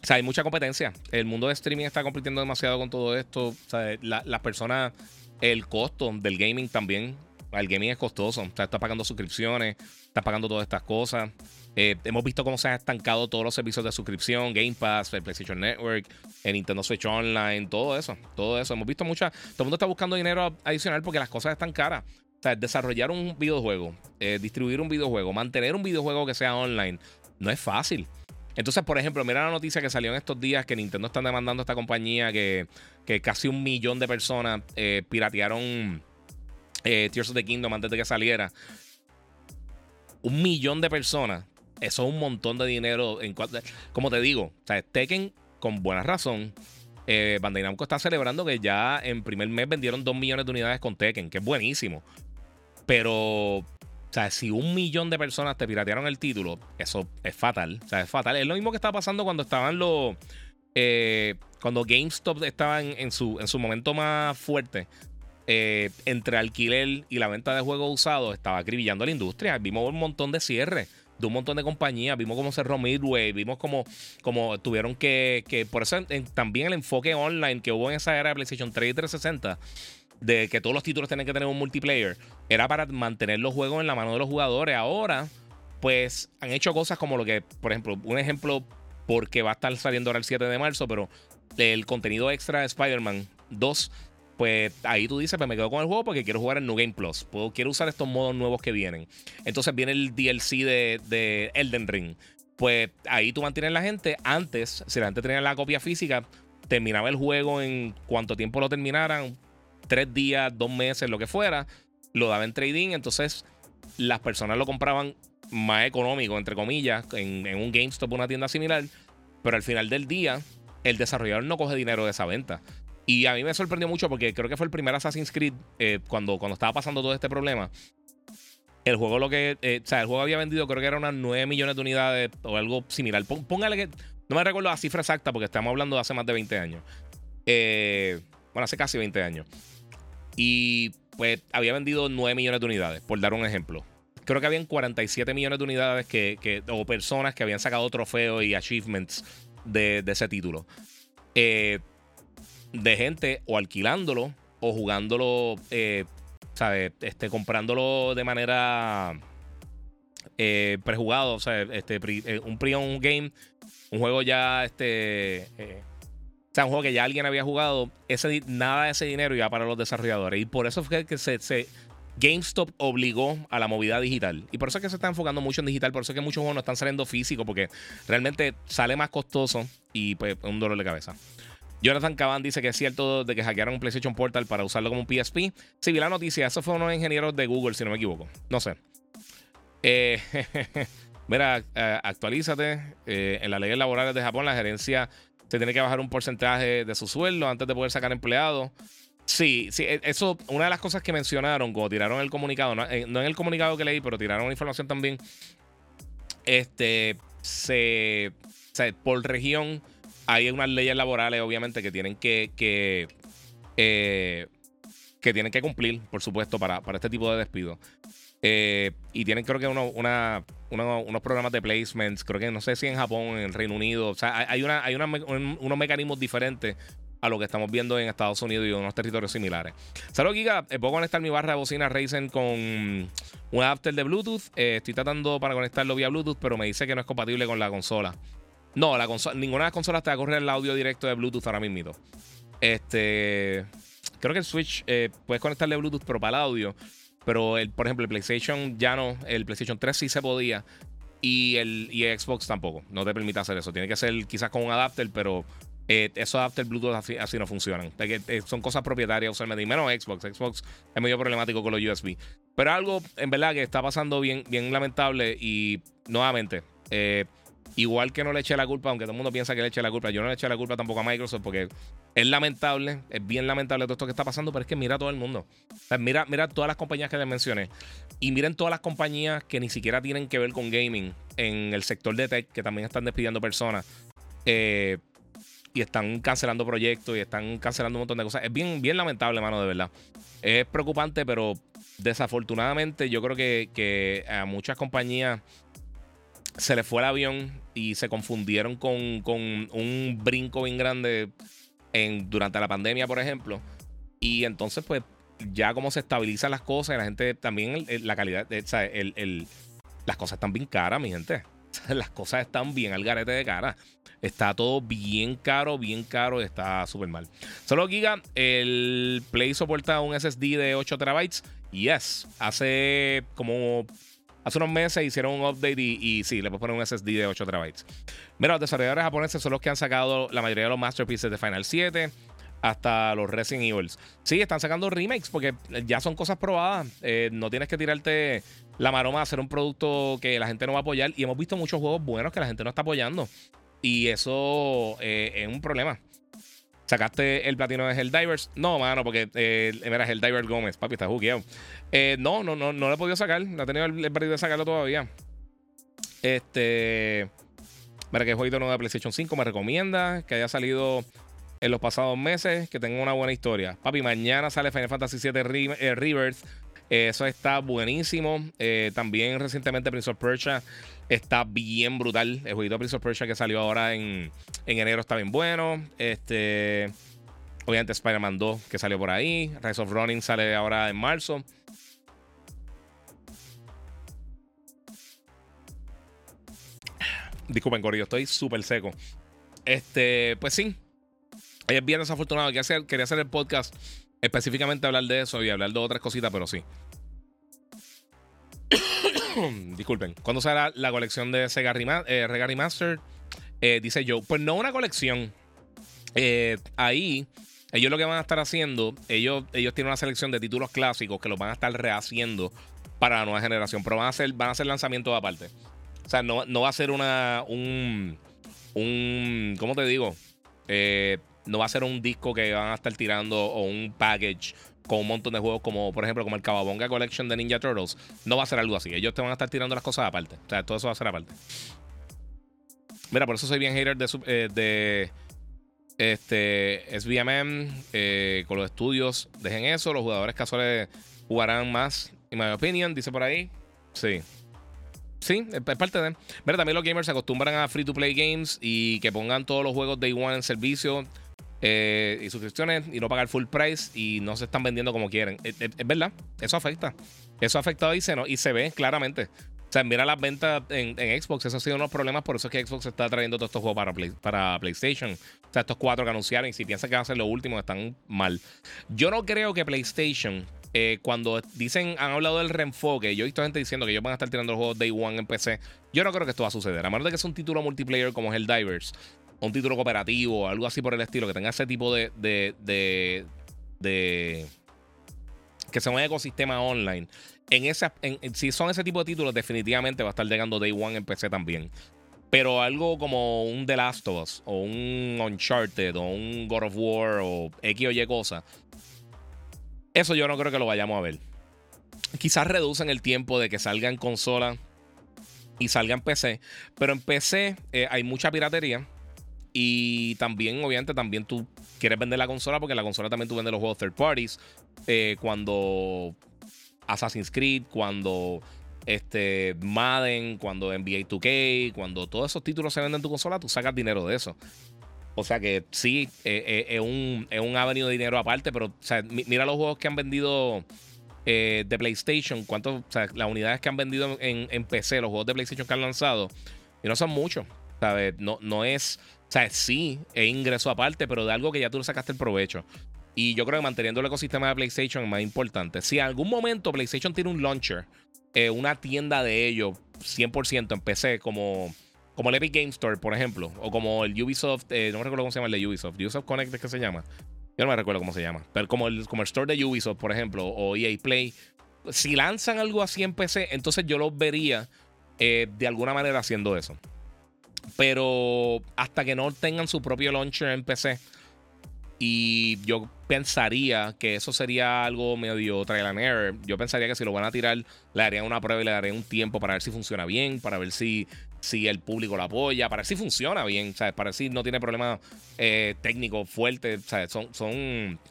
o sea, hay mucha competencia. El mundo de streaming está compitiendo demasiado con todo esto. O sea, las personas, el costo del gaming también. El gaming es costoso. O sea, está pagando suscripciones, está pagando todas estas cosas. Eh, hemos visto cómo se han estancado todos los servicios de suscripción, Game Pass, el PlayStation Network, el Nintendo Switch Online, todo eso, todo eso. Hemos visto mucha, todo el mundo está buscando dinero adicional porque las cosas están caras. O sea, desarrollar un videojuego, eh, distribuir un videojuego, mantener un videojuego que sea online, no es fácil. Entonces, por ejemplo, mira la noticia que salió en estos días que Nintendo está demandando a esta compañía que, que casi un millón de personas eh, piratearon Tears of the Kingdom antes de que saliera. Un millón de personas eso es un montón de dinero. En como te digo, o sea, Tekken, con buena razón, eh, Bandai Namco está celebrando que ya en primer mes vendieron 2 millones de unidades con Tekken, que es buenísimo. Pero, o sea, si un millón de personas te piratearon el título, eso es fatal. O sea, es fatal. Es lo mismo que estaba pasando cuando estaban los. Eh, cuando GameStop estaba en, su, en su momento más fuerte. Eh, entre alquiler y la venta de juegos usados, estaba acribillando la industria. Vimos un montón de cierres de un montón de compañías. Vimos cómo cerró Midway, vimos cómo, cómo tuvieron que, que por eso también el enfoque online que hubo en esa era de PlayStation 3 y 360 de que todos los títulos tienen que tener un multiplayer, era para mantener los juegos en la mano de los jugadores. Ahora, pues han hecho cosas como lo que, por ejemplo, un ejemplo, porque va a estar saliendo ahora el 7 de marzo, pero el contenido extra de Spider-Man 2 pues ahí tú dices, pues me quedo con el juego porque quiero jugar en New Game Plus. Puedo, quiero usar estos modos nuevos que vienen. Entonces viene el DLC de, Elden Ring. Pues ahí tú mantienes la gente. Antes, si la gente tenía la copia física, terminaba el juego en cuánto tiempo lo terminaran. Tres días, dos meses, lo que fuera. Lo daba en trading. Entonces las personas lo compraban más económico, entre comillas, en, un GameStop o una tienda similar, pero al final del día, el desarrollador no coge dinero de esa venta. Y a mí me sorprendió mucho porque creo que fue el primer Assassin's Creed eh, cuando, cuando estaba pasando todo este problema. El juego lo que. Eh, o sea, el juego había vendido, creo que era unas 9 millones de unidades o algo similar. Póngale que. No me recuerdo la cifra exacta porque estamos hablando de hace más de 20 años. Eh, bueno, hace casi 20 años. Y pues había vendido 9 millones de unidades, por dar un ejemplo. Creo que habían 47 millones de unidades que, o personas que habían sacado trofeos y achievements de, ese título. Eh, de gente o alquilándolo o jugándolo, eh, ¿sabes? Este, comprándolo de manera eh, prejugado, o sea, este, eh, un pre-owned game, un juego ya, este, o sea, un juego que ya alguien había jugado, ese, nada de ese dinero iba para los desarrolladores. Y por eso fue que se, GameStop obligó a la movida digital. Y por eso es que se está enfocando mucho en digital, por eso es que muchos juegos no están saliendo físicos, porque realmente sale más costoso y pues un dolor de cabeza. Jonathan Caban dice que es cierto de que hackearon un PlayStation Portal para usarlo como un PSP. Sí, vi la noticia. Eso fue unos ingenieros de Google, si no me equivoco. No sé. Eh, mira, eh, actualízate. Eh, en las leyes laborales de Japón, la gerencia se tiene que bajar un porcentaje de su sueldo antes de poder sacar empleados. Sí, sí, e, eso, una de las cosas que mencionaron cuando tiraron el comunicado, no, en el comunicado que leí, pero tiraron la información también. Este, se, por región hay unas leyes laborales, obviamente, que tienen que, que, eh, que tienen que cumplir, por supuesto, para, para este tipo de despido. Eh, y tienen, creo que, una, unos programas de placements. Creo que no sé si en Japón, en Reino Unido. O sea, hay, una, hay unos mecanismos diferentes a lo que estamos viendo en Estados Unidos y en unos territorios similares. Saludos, Giga. Eh, puedo conectar mi barra de bocina Ryzen con un adapter de Bluetooth. estoy tratando para conectarlo vía Bluetooth, pero me dice que no es compatible con la consola. No, la ninguna de las consolas te va a correr el audio directo de Bluetooth ahora mismo. Este. Creo que el Switch eh, puedes conectarle Bluetooth, pero para el audio. Pero, el, por ejemplo, el PlayStation ya no. El PlayStation 3 sí se podía. Y el, y Xbox tampoco. No te permite hacer eso. Tiene que ser quizás con un adapter, pero eh, esos adapters Bluetooth así, no funcionan. Eh, son cosas propietarias usualmente. Y menos Xbox. Xbox es medio problemático con los USB. Pero algo, en verdad, que está pasando bien, bien lamentable. Y nuevamente, eh, Igual que no le eché la culpa, aunque todo el mundo piensa que le eché la culpa, yo no le eché la culpa tampoco a Microsoft porque es lamentable, es bien lamentable todo esto que está pasando, pero es que mira a todo el mundo. mira, mira todas las compañías que les mencioné. Y miren todas las compañías que ni siquiera tienen que ver con gaming en el sector de tech, que también están despidiendo personas. Eh, y están cancelando proyectos y están cancelando un montón de cosas. Es bien, bien lamentable, mano, de verdad. Es preocupante, pero desafortunadamente yo creo que, que a muchas compañías se les fue el avión y se confundieron con, un brinco bien grande en, durante la pandemia, por ejemplo. Y entonces, pues, ya como se estabilizan las cosas la gente también, la calidad, o sea, el, las cosas están bien caras, mi gente. Las cosas están bien al garete de cara. Está todo bien caro, bien caro, está súper mal. Solo Giga, el Play soporta un SSD de 8 terabytes. Yes, hace como Hace unos meses hicieron un update y, sí, le puedes poner un SSD de 8 TB. Mira, los desarrolladores japoneses son los que han sacado la mayoría de los masterpieces de Final 7 hasta los Resident Evil. Sí, están sacando remakes porque ya son cosas probadas. Eh, no tienes que tirarte la maroma a hacer un producto que la gente no va a apoyar. Y hemos visto muchos juegos buenos que la gente no está apoyando. Y eso eh, es un problema. ¿Sacaste el platino de Helldivers? No, mano, porque eh, era Helldiver Gómez, papi, está jugueado. Eh, no, no, no, no lo he podido sacar. No he tenido el, el de sacarlo todavía. Este. Mira que jueguito nuevo de PlayStation 5 me recomienda que haya salido en los pasados meses, que tenga una buena historia. Papi, mañana sale Final Fantasy VII eh, Rebirth. eso está buenísimo. también recientemente Prince of Persia Está bien brutal. El jueguito Prince of Persia que salió ahora en, enero está bien bueno. Este. Obviamente Spider-Man 2 que salió por ahí. Rise of Running sale ahora en marzo. Disculpen, Corillo, estoy súper seco. Este, pues sí. Es bien desafortunado. Quería hacer, quería hacer el podcast específicamente hablar de eso y hablar de otras cositas, pero sí. disculpen, ¿cuándo será la colección de Sega eh, Remastered? Eh, dice yo, pues no una colección. Eh, ahí, ellos lo que van a estar haciendo, ellos, ellos tienen una selección de títulos clásicos que los van a estar rehaciendo para la nueva generación. Pero van a ser, van a ser lanzamientos aparte. O sea, no, no va a ser una. un. un ¿Cómo te digo? Eh, no va a ser un disco que van a estar tirando o un package con un montón de juegos como por ejemplo como el Cababonga Collection de Ninja Turtles. No va a ser algo así. Ellos te van a estar tirando las cosas aparte. O sea, todo eso va a ser aparte. Mira, por eso soy bien hater de, eh, de este SBMM eh, con los estudios. Dejen eso. Los jugadores casuales jugarán más, en mi opinión, dice por ahí. Sí. Sí, es parte de. Mira, también los gamers se acostumbran a free to play games y que pongan todos los juegos Day One en servicio eh, y suscripciones y no pagar full price y no se están vendiendo como quieren. Es, verdad, eso afecta. Eso ha afectado y se, y se ve claramente. O sea, mira las ventas en, Xbox, eso ha sido uno de los problemas, por eso es que Xbox está trayendo todos estos juegos para, para PlayStation. O sea, estos cuatro que anunciaron, y si piensan que van a ser los últimos, están mal. Yo no creo que PlayStation, eh, cuando dicen, han hablado del reenfoque, yo he visto gente diciendo que ellos van a estar tirando los juegos Day One en PC. Yo no creo que esto va a suceder, a menos de que sea un título multiplayer como es el Divers un título cooperativo, algo así por el estilo, que tenga ese tipo de. de, de, que sea un ecosistema online. En ese, si son ese tipo de títulos, definitivamente va a estar llegando Day One en PC también. Pero algo como un The Last of Us, o un Uncharted, o un God of War, o X o Y cosa. Eso yo no creo que lo vayamos a ver. Quizás reducen el tiempo de que salga en consola y salga en PC. Pero en PC eh, hay mucha piratería. Y también, obviamente, también tú quieres vender la consola porque la consola también tú vendes los juegos third parties. Eh, cuando Assassin's Creed, cuando este, Madden, cuando NBA 2K, cuando todos esos títulos se venden en tu consola, tú sacas dinero de eso. O sea que sí, eh, eh, es, un, es un avenue de dinero aparte, pero mira los juegos que han vendido de PlayStation, cuántos, o sea, las unidades que han vendido en, en, PC, los juegos de PlayStation que han lanzado, y no son muchos. ¿sabes? No, no es o sea, sí, es ingreso aparte, pero de algo que ya tú le sacaste el provecho. Y yo creo que manteniendo el ecosistema de PlayStation es más importante. Si en algún momento PlayStation tiene un launcher, eh, una tienda de ellos 100% en PC, como, como el Epic Game Store, por ejemplo, o como el Ubisoft, eh, no me recuerdo cómo se llama el de Ubisoft, Ubisoft Connect, ¿qué se llama? Yo no me recuerdo cómo se llama, pero como el, como el store de Ubisoft, por ejemplo, o EA Play, si lanzan algo así en PC, entonces yo lo vería eh, de alguna manera haciendo eso. Pero hasta que no tengan su propio launcher en PC. Y yo pensaría que eso sería algo medio trial and error. Yo pensaría que si lo van a tirar, le harían una prueba y le darían un tiempo para ver si funciona bien, para ver si, si el público lo apoya, para ver si funciona bien, ¿sabes? para ver si no tiene problemas eh, técnicos fuertes. Son, son,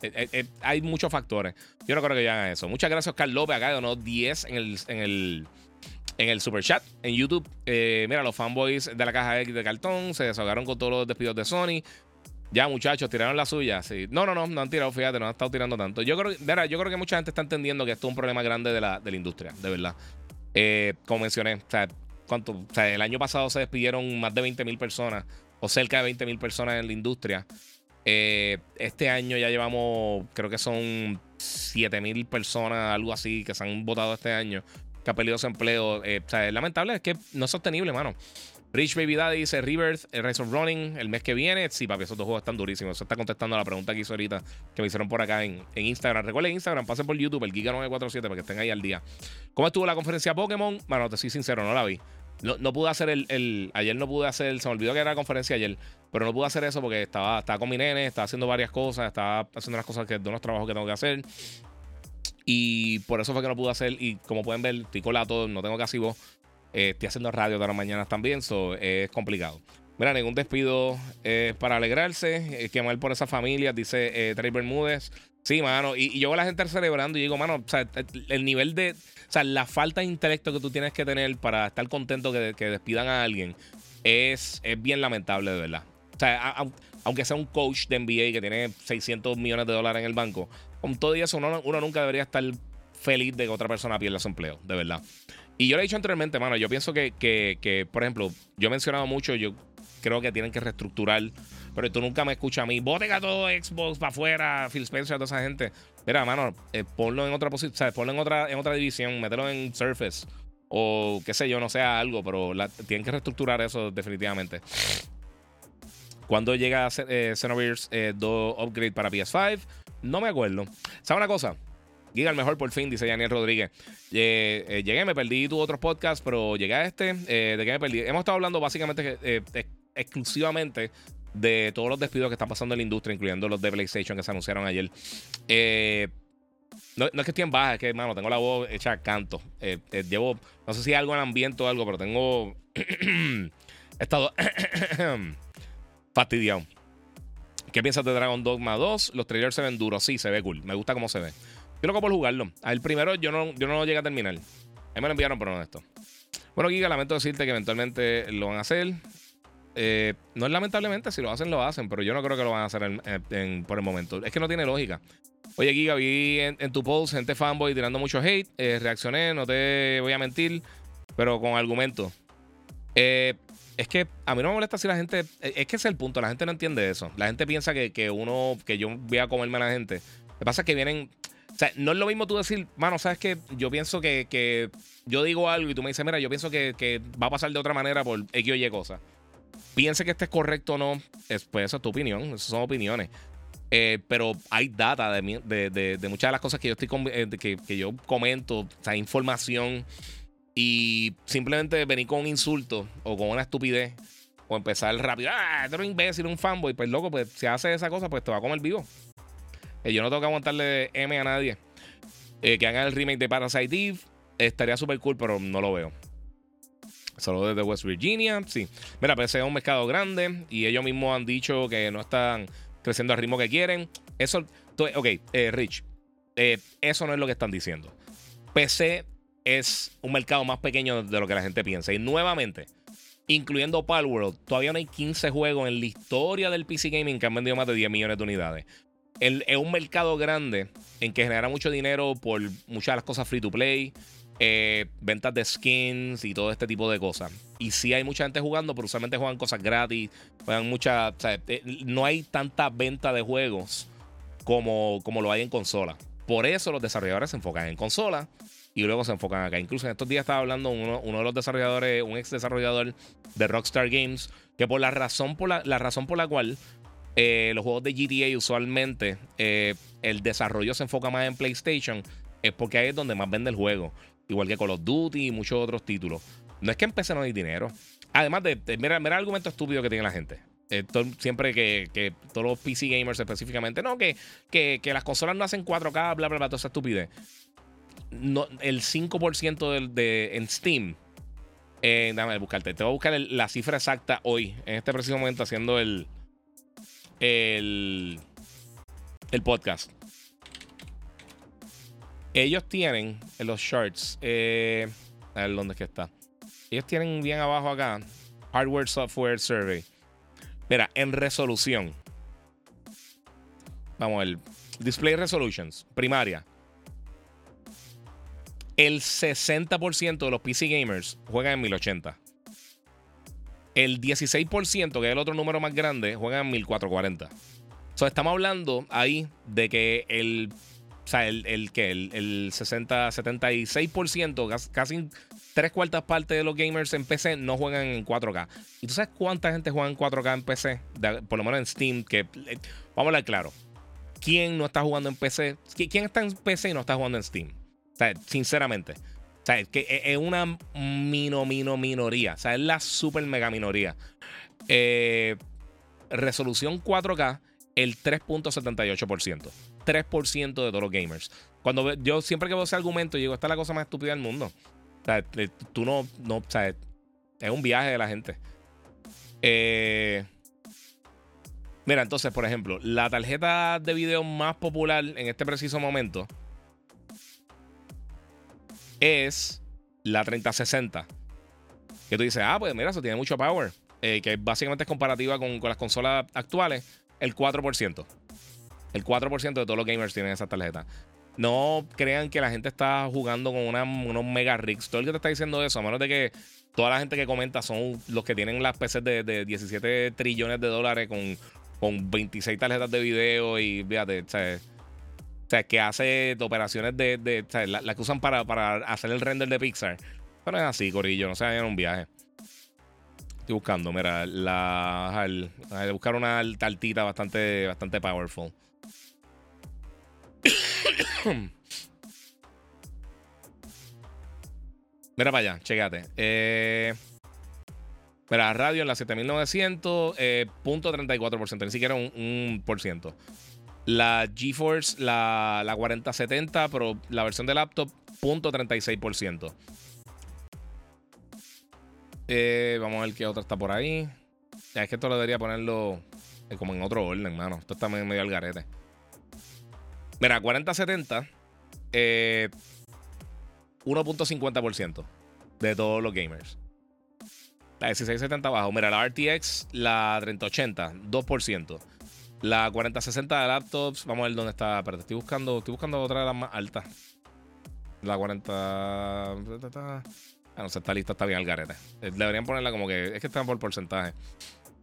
eh, eh, hay muchos factores. Yo no creo que hagan eso. Muchas gracias, Carl López. Acá donó 10 en el, en el en el super chat en YouTube. Eh, mira, los fanboys de la caja X de cartón se desahogaron con todos los despidos de Sony. Ya, muchachos, tiraron la suya. No, no, no, no han tirado, fíjate, no han estado tirando tanto. Yo creo, mira, yo creo que mucha gente está entendiendo que esto es un problema grande de la, industria, de verdad. Eh, como mencioné, ¿cuánto? El año pasado se despidieron más de 20 mil personas, o cerca de 20 mil personas en la industria. Eh, este año ya llevamos, creo que son 7 mil personas, algo así, que se han votado este año que ha perdido su empleo. Eh, o sea, es lamentable, es que no es sostenible, mano. Rich Baby Daddy dice Rebirth, el Rise of Running, el mes que viene. Sí, papi, esos dos juegos están durísimos. Eso está contestando a la pregunta que hizo ahorita, que me hicieron por acá en, Instagram. Recuerden Instagram, pasen por YouTube, el Giga947, para que estén ahí al día. ¿Cómo estuvo la conferencia Pokémon? Bueno, te soy sincero, no la vi. No, pude hacer el, Ayer no pude hacer. Se me olvidó que era la conferencia ayer. Pero no pude hacer eso porque estaba, estaba con mi nene, estaba haciendo varias cosas, estaba haciendo las cosas que de unos trabajos que tengo que hacer. Y por eso fue que no pude hacer. Y como pueden ver, estoy colado, no tengo casi voz. Eh, estoy haciendo radio de las mañanas también, so es complicado. Mira, ningún despido es para alegrarse. Eh, que mal por esa familia, dice eh, Trey Bermúdez. Sí, mano. Y, yo veo a la gente celebrando y digo, mano, o sea, el nivel de. O sea, la falta de intelecto que tú tienes que tener para estar contento que, que despidan a alguien es, es bien lamentable, de verdad. O sea, aunque sea un coach de NBA que tiene 600 millones de dólares en el banco, con todo eso, uno, nunca debería estar feliz de que otra persona pierda su empleo, de verdad. Y yo le he dicho anteriormente, mano, yo pienso que, que, por ejemplo, yo he mencionado mucho, yo creo que tienen que reestructurar, pero tú nunca me escuchas a mí, boten a todo Xbox para afuera, Phil Spencer, a toda esa gente. Mira, mano, eh, ponlo en otra posición, ponlo en otra, en otra división, mételo en Surface o qué sé yo, no sea algo, pero tienen que reestructurar eso definitivamente. Cuando llega eh, Xenoverse 2 eh, Upgrade para PS5? No me acuerdo. ¿Sabes una cosa? Giga, el mejor por fin, dice Daniel Rodríguez. Eh, llegué, me perdí tu otros podcast, pero llegué a este. ¿De qué me perdí? Hemos estado hablando básicamente exclusivamente de todos los despidos que están pasando en la industria, incluyendo los de PlayStation que se anunciaron ayer. no, es que esté en baja, es que, hermano, tengo la voz hecha canto. llevo, no sé si algo en ambiente o algo, pero tengo. estado fastidiado. ¿Qué piensas de Dragon Dogma 2? Los trailers se ven duros. Sí, se ve cool. Me gusta cómo se ve. Yo loco por jugarlo. El primero yo no, yo no lo llegué a terminar. A mí me lo enviaron, pero no esto. Bueno, Giga, lamento decirte que eventualmente lo van a hacer. Eh, no es lamentablemente, si lo hacen, lo hacen, pero yo no creo que lo van a hacer por el momento. Es que no tiene lógica. Oye, Giga, vi en, tu post gente fanboy tirando mucho hate. Eh, reaccioné, no te voy a mentir, pero con argumento. Eh, es que a mí no me molesta si la gente. Eh, es que es el punto. La gente no entiende eso. La gente piensa que, uno. Que yo voy a comerme a la gente. Lo que pasa es que vienen. O sea, no es lo mismo tú decir, mano, sabes que yo pienso que, yo digo algo y tú me dices, mira, yo pienso que, va a pasar de otra manera por X o Y cosa. Piense que este es correcto o no, es, pues esa es tu opinión, esas son opiniones. Eh, pero hay data de, de, muchas de las cosas que yo estoy eh, que, que, yo comento, o sea, información y simplemente venir con un insulto o con una estupidez o empezar rápido, ah, tú eres un imbécil, un fanboy, pues loco, pues si hace esa cosa, pues te va a comer vivo. Eh, yo no tengo que aguantarle M a nadie. Eh, que hagan el remake de Parasite Eve estaría súper cool, pero no lo veo. Solo desde West Virginia, sí. Mira, PC es un mercado grande y ellos mismos han dicho que no están creciendo al ritmo que quieren. Eso, ok, eh, Rich, eso no es lo que están diciendo. PC es un mercado más pequeño de lo que la gente piensa. Y nuevamente, incluyendo Palworld, todavía no hay 15 juegos en la historia del PC Gaming que han vendido más de 10 millones de unidades. es un mercado grande en que genera mucho dinero por muchas de las cosas free to play, eh, ventas de skins y todo este tipo de cosas. Y sí hay mucha gente jugando, pero usualmente juegan cosas gratis, juegan mucha, eh, no hay tanta venta de juegos como, como lo hay en consola. Por eso los desarrolladores se enfocan en consola y luego se enfocan acá. Incluso en estos días estaba hablando uno, de los desarrolladores, un ex desarrollador de Rockstar Games, que por la razón por la, razón por la cual eh, los juegos de GTA usualmente eh, el desarrollo se enfoca más en PlayStation es porque ahí es donde más vende el juego. Igual que Call of Duty y muchos otros títulos. No es que en no hay dinero. Además de, mira, mira el argumento estúpido que tiene la gente. siempre que, todos los PC gamers específicamente, no, que, que, que, las consolas no hacen 4K, bla, bla, bla, toda esa estupidez no, el 5% de, en Steam. Eh, déjame buscarte. Te voy a buscar la cifra exacta hoy, en este preciso momento, haciendo el, el, el podcast. Ellos tienen en los shorts. Eh, a ver dónde es que está. Ellos tienen bien abajo acá. Hardware Software Survey. Mira, en resolución. Vamos, el Display Resolutions, primaria el 60% de los PC gamers juegan en 1080. El 16%, que es el otro número más grande, juegan en 1440. So, estamos hablando ahí de que el, o sea, el, que el, 60, 76%, casi tres cuartas partes de los gamers en PC no juegan en 4K. ¿Y tú sabes cuánta gente juega en 4K en PC? por lo menos en Steam, que eh, vamos a hablar claro. ¿Quién no está jugando en PC? ¿Quién está en PC y no está jugando en Steam? Sinceramente. Es que es una mino, mino, minoría. O sea, es la super mega minoría. Eh, resolución 4K, el 3.78%. 3% de todos los gamers. Cuando yo siempre que veo ese argumento, digo, esta es la cosa más estúpida del mundo. Eh, tú no, no, es un viaje de la gente. Eh, mira, entonces, por ejemplo, la tarjeta de video más popular en este preciso momento es la 3060. Que tú dices, ah, pues mira, eso tiene mucho power. Eh, que básicamente es comparativa con, las consolas actuales. El 4%. El 4% de todos los gamers tienen esa tarjeta. No crean que la gente está jugando con una, unos mega rigs. Todo el que te está diciendo eso, a menos de que toda la gente que comenta son los que tienen las PCs de, 17 trillones de dólares con, con 26 tarjetas de video y fíjate. O sea, que hace operaciones de. de las la que usan para, para, hacer el render de Pixar. Pero es así, Corillo, no se vayan en un viaje. Estoy buscando, mira, la. Buscar una tartita bastante, bastante powerful. mira para allá, checate. Eh. Mira, radio en la 7900, eh, 0.34%, ni siquiera un, un por ciento. La GeForce, la, la 4070, pero la versión de laptop, 0.36%. Eh, vamos a ver qué otra está por ahí. Ya es que esto lo debería ponerlo eh, como en otro orden, hermano. Esto está medio al garete. Mira, 4070, eh, 1.50% de todos los gamers. La 1670 abajo. Mira, la RTX, la 3080, 2%. La 4060 de laptops, vamos a ver dónde está. Pero estoy buscando, estoy buscando otra de las más altas. La 40. Ah, no sé, esta lista está bien al garete. Eh, deberían ponerla como que. Es que están por porcentaje.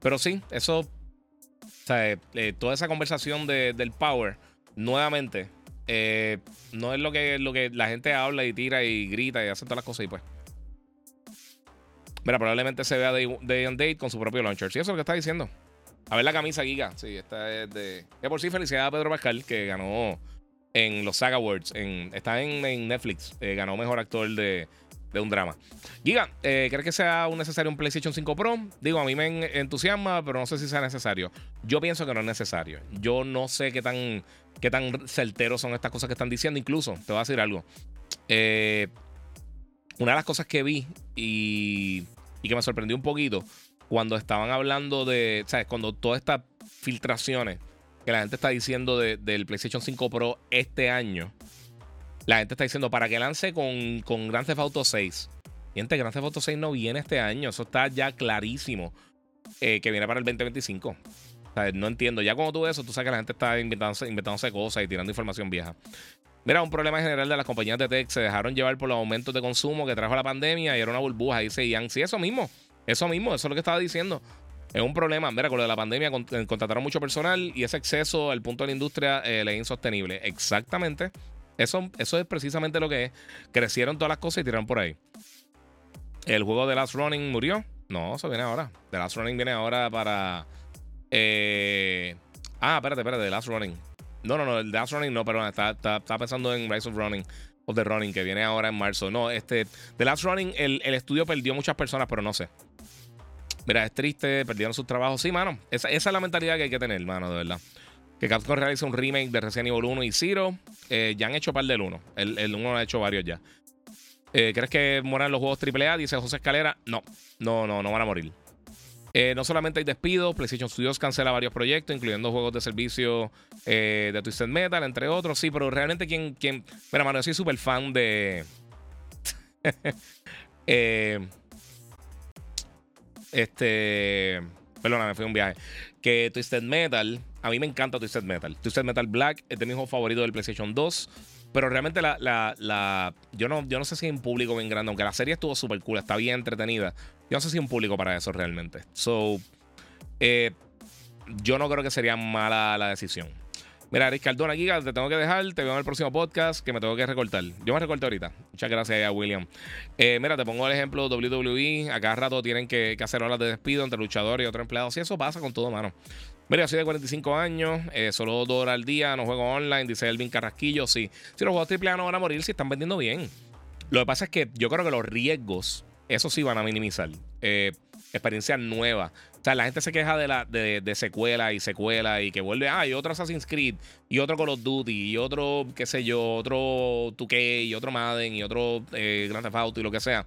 Pero sí, eso. O sea, eh, eh, toda esa conversación del power, nuevamente, no es lo que, lo que la gente habla y tira y grita y hace todas las cosas y pues. Mira, probablemente se vea Day, day and Date con su propio launcher. Sí, eso es lo que está diciendo. A ver la camisa Giga. Sí, esta es de. Que por sí, felicidades a Pedro Pascal, que ganó en los Saga Awards. En, está en, Netflix. Eh, ganó mejor actor de, un drama. Giga, eh, ¿crees que sea un necesario un PlayStation 5 Pro? Digo, a mí me entusiasma, pero no sé si sea necesario. Yo pienso que no es necesario. Yo no sé qué tan, qué tan certeros son estas cosas que están diciendo. Incluso, te voy a decir algo. Eh, una de las cosas que vi y que me sorprendió un poquito cuando estaban hablando de, ¿sabes? Cuando todas estas filtraciones que la gente está diciendo del PlayStation 5 Pro este año, la gente está diciendo para que lance con, con Grand Theft Auto 6. Gente, Grand Theft Auto 6 no viene este año, eso está ya clarísimo eh, que viene para el 2025. O sea, no entiendo. Ya cuando tú ves eso, tú sabes que la gente está inventándose, inventándose cosas y tirando información vieja. Mira, un problema general de las compañías de tech se dejaron llevar por los aumentos de consumo que trajo la pandemia y era una burbuja, dice Ian. Sí, eso mismo. Eso mismo, eso es lo que estaba diciendo. Es un problema. Mira, con lo de la pandemia eh, contrataron mucho personal y ese exceso al punto de la industria eh, le es insostenible. Exactamente. Eso, eso es precisamente lo que es. Crecieron todas las cosas y tiraron por ahí. El juego de Last Running murió. No, eso viene ahora. The Last Running viene ahora para. Eh... Ah, espérate, espérate, The Last Running. No, no, no, The Last Running no, perdón. Está, pensando en Rise of Running. Of The Running, que viene ahora en marzo. No, este. The Last Running, el, el estudio perdió muchas personas, pero no sé. Mira, es triste, perdieron sus trabajos. Sí, mano. Esa, es la mentalidad que hay que tener, mano, de verdad. Que Capcom realiza un remake de Resident Evil 1 y Zero. Eh, ya han hecho par del 1. El, el 1 ha hecho varios ya. Eh, ¿Crees que moran los juegos AAA? Dice José Escalera. No, no, no, no van a morir. Eh, no solamente hay despidos, PlayStation Studios cancela varios proyectos, incluyendo juegos de servicio de Twisted Metal, entre otros. Sí, pero realmente, ¿quién? quién... Mira, mano, yo soy súper fan de. eh, este. Perdona, me fui un viaje. Que Twisted Metal. A mí me encanta Twisted Metal. Twisted Metal Black es de mi juego favorito del PlayStation 2. Pero realmente la, la, yo, no, yo no sé si hay un público bien grande, aunque la serie estuvo súper cool, está bien entretenida. Yo no sé si hay un público para eso realmente. So, eh, yo no creo que sería mala la decisión. Mira, Eric Cardona, Giga, te tengo que dejar. Te veo en el próximo podcast que me tengo que recortar. Yo me recorté ahorita. Muchas gracias a William. Eh, mira, te pongo el ejemplo WWE. A cada rato tienen que, hacer horas de despido entre luchadores y otros empleados. Y eso pasa con todo, mano. Mira, soy de 45 años, eh, solo dos horas al día, no juego online, dice Elvin Carrasquillo. Sí, si los juegos AAA no van a morir si están vendiendo bien. Lo que pasa es que yo creo que los riesgos, eso sí van a minimizar. Eh, experiencias nuevas. O sea, la gente se queja de, la, de, secuela y secuela y que vuelve, ah, y otro Assassin's Creed, y otro Call of Duty, y otro, qué sé yo, otro 2K, y otro Madden, y otro eh, Grand Theft Auto y lo que sea.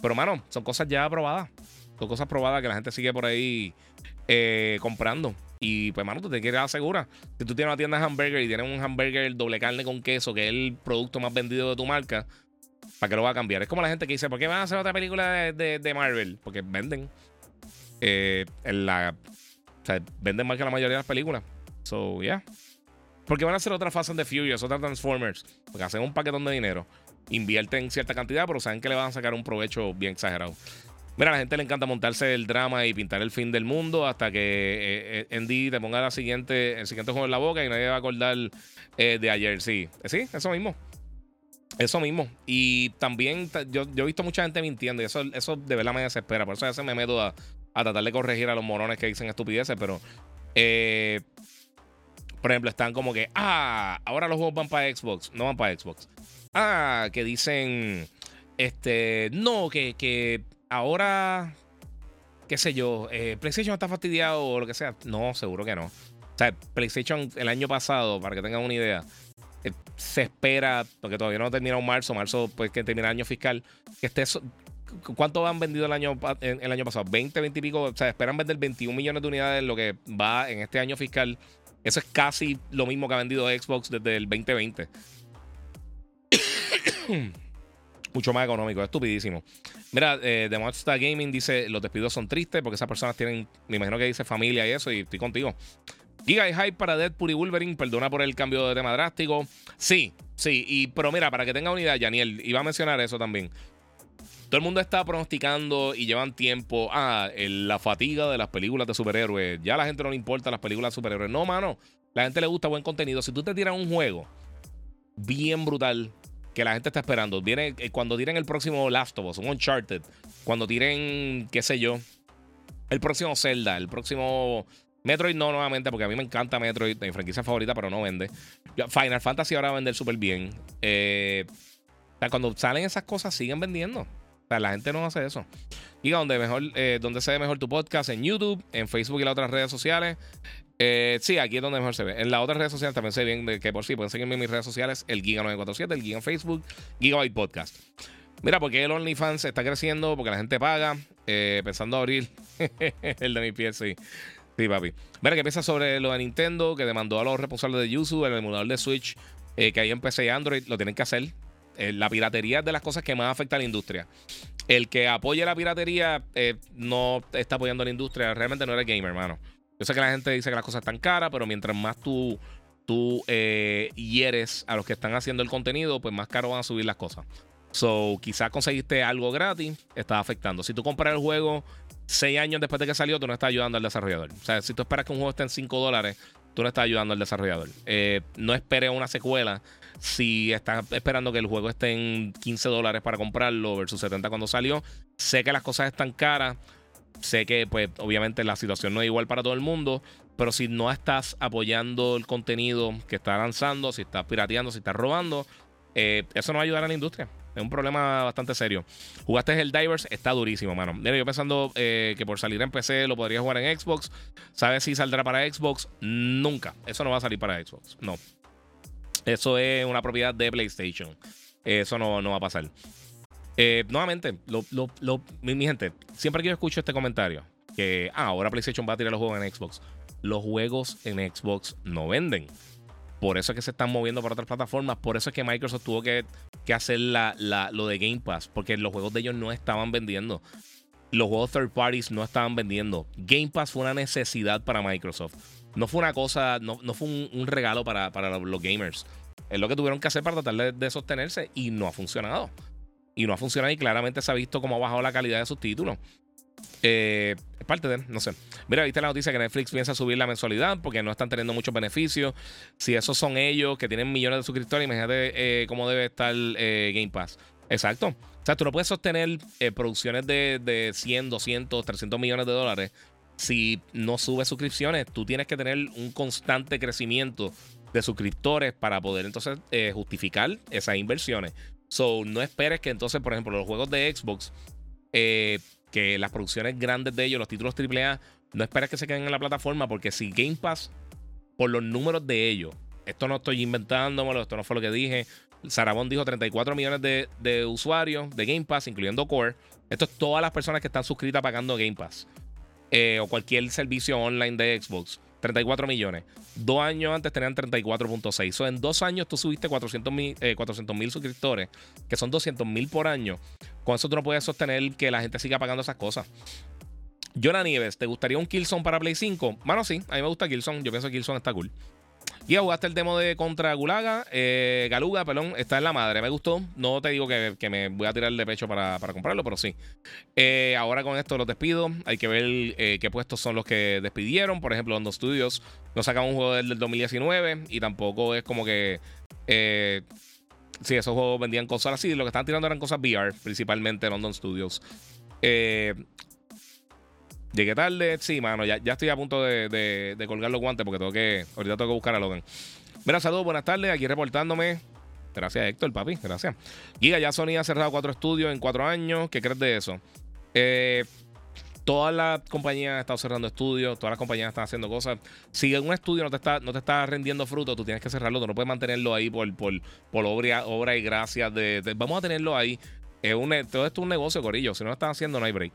Pero, mano, son cosas ya probadas. Son cosas probadas que la gente sigue por ahí eh, comprando. Y pues, mano, tú te quieres asegurar. Si tú tienes una tienda de hamburger y tienes un hamburger doble carne con queso, que es el producto más vendido de tu marca, ¿para qué lo va a cambiar? Es como la gente que dice, ¿por qué van a hacer otra película de, de Marvel? Porque venden eh, en la, o sea, venden más que la mayoría de las películas. So, yeah. Porque van a hacer otra Fast and the Furious, otra Transformers. Porque hacen un paquetón de dinero. Invierten cierta cantidad, pero saben que le van a sacar un provecho bien exagerado. Mira, a la gente le encanta montarse el drama y pintar el fin del mundo hasta que eh, eh Andy te ponga la siguiente, el siguiente juego en la boca y nadie va a acordar eh, de ayer. Sí, sí, eso mismo. Eso mismo. Y también yo, yo, he visto mucha gente mintiendo y eso, eso de verdad me desespera. Por eso a veces me meto a, tratar de corregir a los morones que dicen estupideces, pero. Por ejemplo, están como que, ah, ahora los juegos van para Xbox. No van para Xbox. Ah, que dicen Este, no, que, que ahora, qué sé yo, eh, PlayStation está fastidiado o lo que sea. No, seguro que no. O sea, PlayStation el año pasado, para que tengan una idea, eh, se espera, porque todavía no ha terminado marzo, marzo, pues que termina el año fiscal, que. ¿Cuánto han vendido el año, el año pasado? 20, 20 y pico. O sea, esperan vender 21 millones de unidades lo que va en este año fiscal. Eso es casi lo mismo que ha vendido Xbox desde el 2020. Mucho más económico, estupidísimo. Mira, eh, The Monster Gaming dice: Los despidos son tristes porque esas personas tienen, me imagino que dice familia y eso, y estoy contigo. Giga y hype para Deadpool y Wolverine. Perdona por el cambio de tema drástico. Sí, sí. Y, pero mira, para que tenga unidad, Janiel, iba a mencionar eso también. Todo el mundo está pronosticando y llevan tiempo. Ah, la fatiga de las películas de superhéroes. Ya a la gente no le importa las películas de superhéroes. No, mano. La gente le gusta buen contenido. Si tú te tiras un juego bien brutal que la gente está esperando. Viene, eh, cuando tiren el próximo Last of Us, un Uncharted, cuando tiren, qué sé yo, el próximo Zelda, el próximo Metroid no nuevamente, porque a mí me encanta Metroid, mi franquicia favorita, pero no vende. Final Fantasy ahora va a vender súper bien. Eh, cuando salen esas cosas, siguen vendiendo. O sea, la gente no hace eso. Y donde mejor, eh, donde se ve mejor tu podcast, en YouTube, en Facebook y las otras redes sociales. Eh, sí, aquí es donde mejor se ve. En las otras redes sociales también ve bien, que por sí pueden seguirme en mis redes sociales, el Giga947, el Giga en Facebook, Gigabyte Podcast. Mira, porque el OnlyFans está creciendo, porque la gente paga, eh, pensando abrir el de mi pie, sí. Sí, papi. Mira, ¿qué piensa sobre lo de Nintendo, que demandó a los responsables de Yuzu, el emulador de Switch, eh, que PC y Android, lo tienen que hacer. la piratería es de las cosas que más afecta a la industria. El que apoye la piratería no está apoyando a la industria, realmente no eres gamer, hermano. Yo sé que la gente dice que las cosas están caras, pero mientras más tú, tú eh, hieres a los que están haciendo el contenido, pues más caro van a subir las cosas. So, quizás conseguiste algo gratis, está afectando. Si tú compras el juego seis años después de que salió, tú no estás ayudando al desarrollador. O sea, si tú esperas que un juego esté en 5 dólares, tú no estás ayudando al desarrollador. Eh, no esperes una secuela si estás esperando que el juego esté en 15 dólares para comprarlo versus 70 cuando salió. Sé que las cosas están caras. Sé que, pues, obviamente la situación no es igual para todo el mundo, pero si no estás apoyando el contenido que está lanzando, si estás pirateando, si estás robando, eh, eso no va a ayudar a la industria. Es un problema bastante serio. Jugaste el Divers, está durísimo, mano. Mira, yo pensando eh, que por salir en PC lo podría jugar en Xbox. ¿Sabes si saldrá para Xbox? Nunca. Eso no va a salir para Xbox. No. Eso es una propiedad de PlayStation. Eso no, no va a pasar. Eh, nuevamente, mi, gente, siempre que yo escucho este comentario, que ah, ahora PlayStation va a tirar los juegos en Xbox, los juegos en Xbox no venden. Por eso es que se están moviendo para otras plataformas. Por eso es que Microsoft tuvo que, hacer lo de Game Pass. Porque los juegos de ellos no estaban vendiendo. Los juegos third parties no estaban vendiendo. Game Pass fue una necesidad para Microsoft. No fue una cosa, no, fue un, regalo para, los gamers. Es lo que tuvieron que hacer para tratar de sostenerse y no ha funcionado y no ha funcionado y claramente se ha visto cómo ha bajado la calidad de sus títulos. Eh, es parte de, no sé. Mira, viste la noticia que Netflix piensa subir la mensualidad porque no están teniendo muchos beneficios. Si esos son ellos que tienen millones de suscriptores, imagínate eh, cómo debe estar eh, Game Pass. Exacto. O sea, tú no puedes sostener producciones de, de 100, 200, 300 millones de dólares si no subes suscripciones. Tú tienes que tener un constante crecimiento de suscriptores para poder entonces justificar esas inversiones. So, no esperes que entonces, por ejemplo, los juegos de Xbox, eh, que las producciones grandes de ellos, los títulos AAA, no esperes que se queden en la plataforma, porque si Game Pass, por los números de ellos, esto no estoy inventándomelo, esto no fue lo que dije. Sarabón dijo 34 millones de, usuarios de Game Pass, incluyendo Core. Esto es todas las personas que están suscritas pagando Game Pass. Eh, o cualquier servicio online de Xbox. 34 millones. Dos años antes tenían 34.6. So, en dos años tú subiste 400 mil eh, suscriptores, que son 200 mil por año. Con eso tú no puedes sostener que la gente siga pagando esas cosas. Jonah Nieves, ¿te gustaría un Killzone para Play 5? Mano, sí, a mí me gusta Killzone. Yo pienso que Killzone está cool. Y jugaste el demo de contra Gulaga, eh, Galuga, perdón, está en la madre. Me gustó. No te digo que, me voy a tirar de pecho para, comprarlo, pero sí. Eh, ahora con esto los despido. Hay que ver eh, qué puestos son los que despidieron. Por ejemplo, London Studios no sacan un juego del, 2019 y tampoco es como que. sí, esos juegos vendían cosas así. Lo que estaban tirando eran cosas VR, principalmente London Studios. Llegué tarde, sí, mano. Ya, ya estoy a punto de, colgar los guantes porque tengo que. Ahorita tengo que buscar a Logan. Mira, saludos, buenas tardes. Aquí reportándome Gracias, Héctor, papi. Gracias. Giga, ya Sony ha cerrado cuatro estudios en cuatro años. ¿Qué crees de eso? Eh, todas las compañías han estado cerrando estudios, todas las compañías están haciendo cosas. Si un estudio no te está, no te está rendiendo fruto, tú tienes que cerrarlo. Tú no puedes mantenerlo ahí por, por, por obra, obra y gracia. De, vamos a tenerlo ahí. Es un, todo esto es un negocio, Corillo. Si no lo están haciendo, no hay break.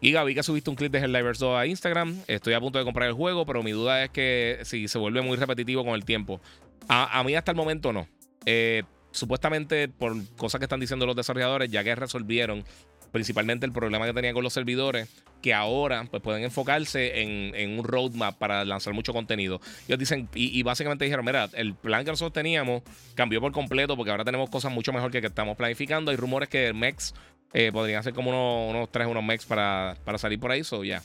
Y Gaby, que subiste un clip de Helldivers 2 a Instagram. Estoy a punto de comprar el juego, pero mi duda es que si se vuelve muy repetitivo con el tiempo. A, mí hasta el momento no. Eh, supuestamente por cosas que están diciendo los desarrolladores, ya que resolvieron principalmente el problema que tenían con los servidores, que ahora pues, pueden enfocarse en, un roadmap para lanzar mucho contenido. Ellos dicen, y, básicamente dijeron, mira, el plan que nosotros teníamos cambió por completo porque ahora tenemos cosas mucho mejor que que estamos planificando. Hay rumores que el MEX eh, podrían ser como unos, unos 3, unos MEX para, para salir por ahí, so ya.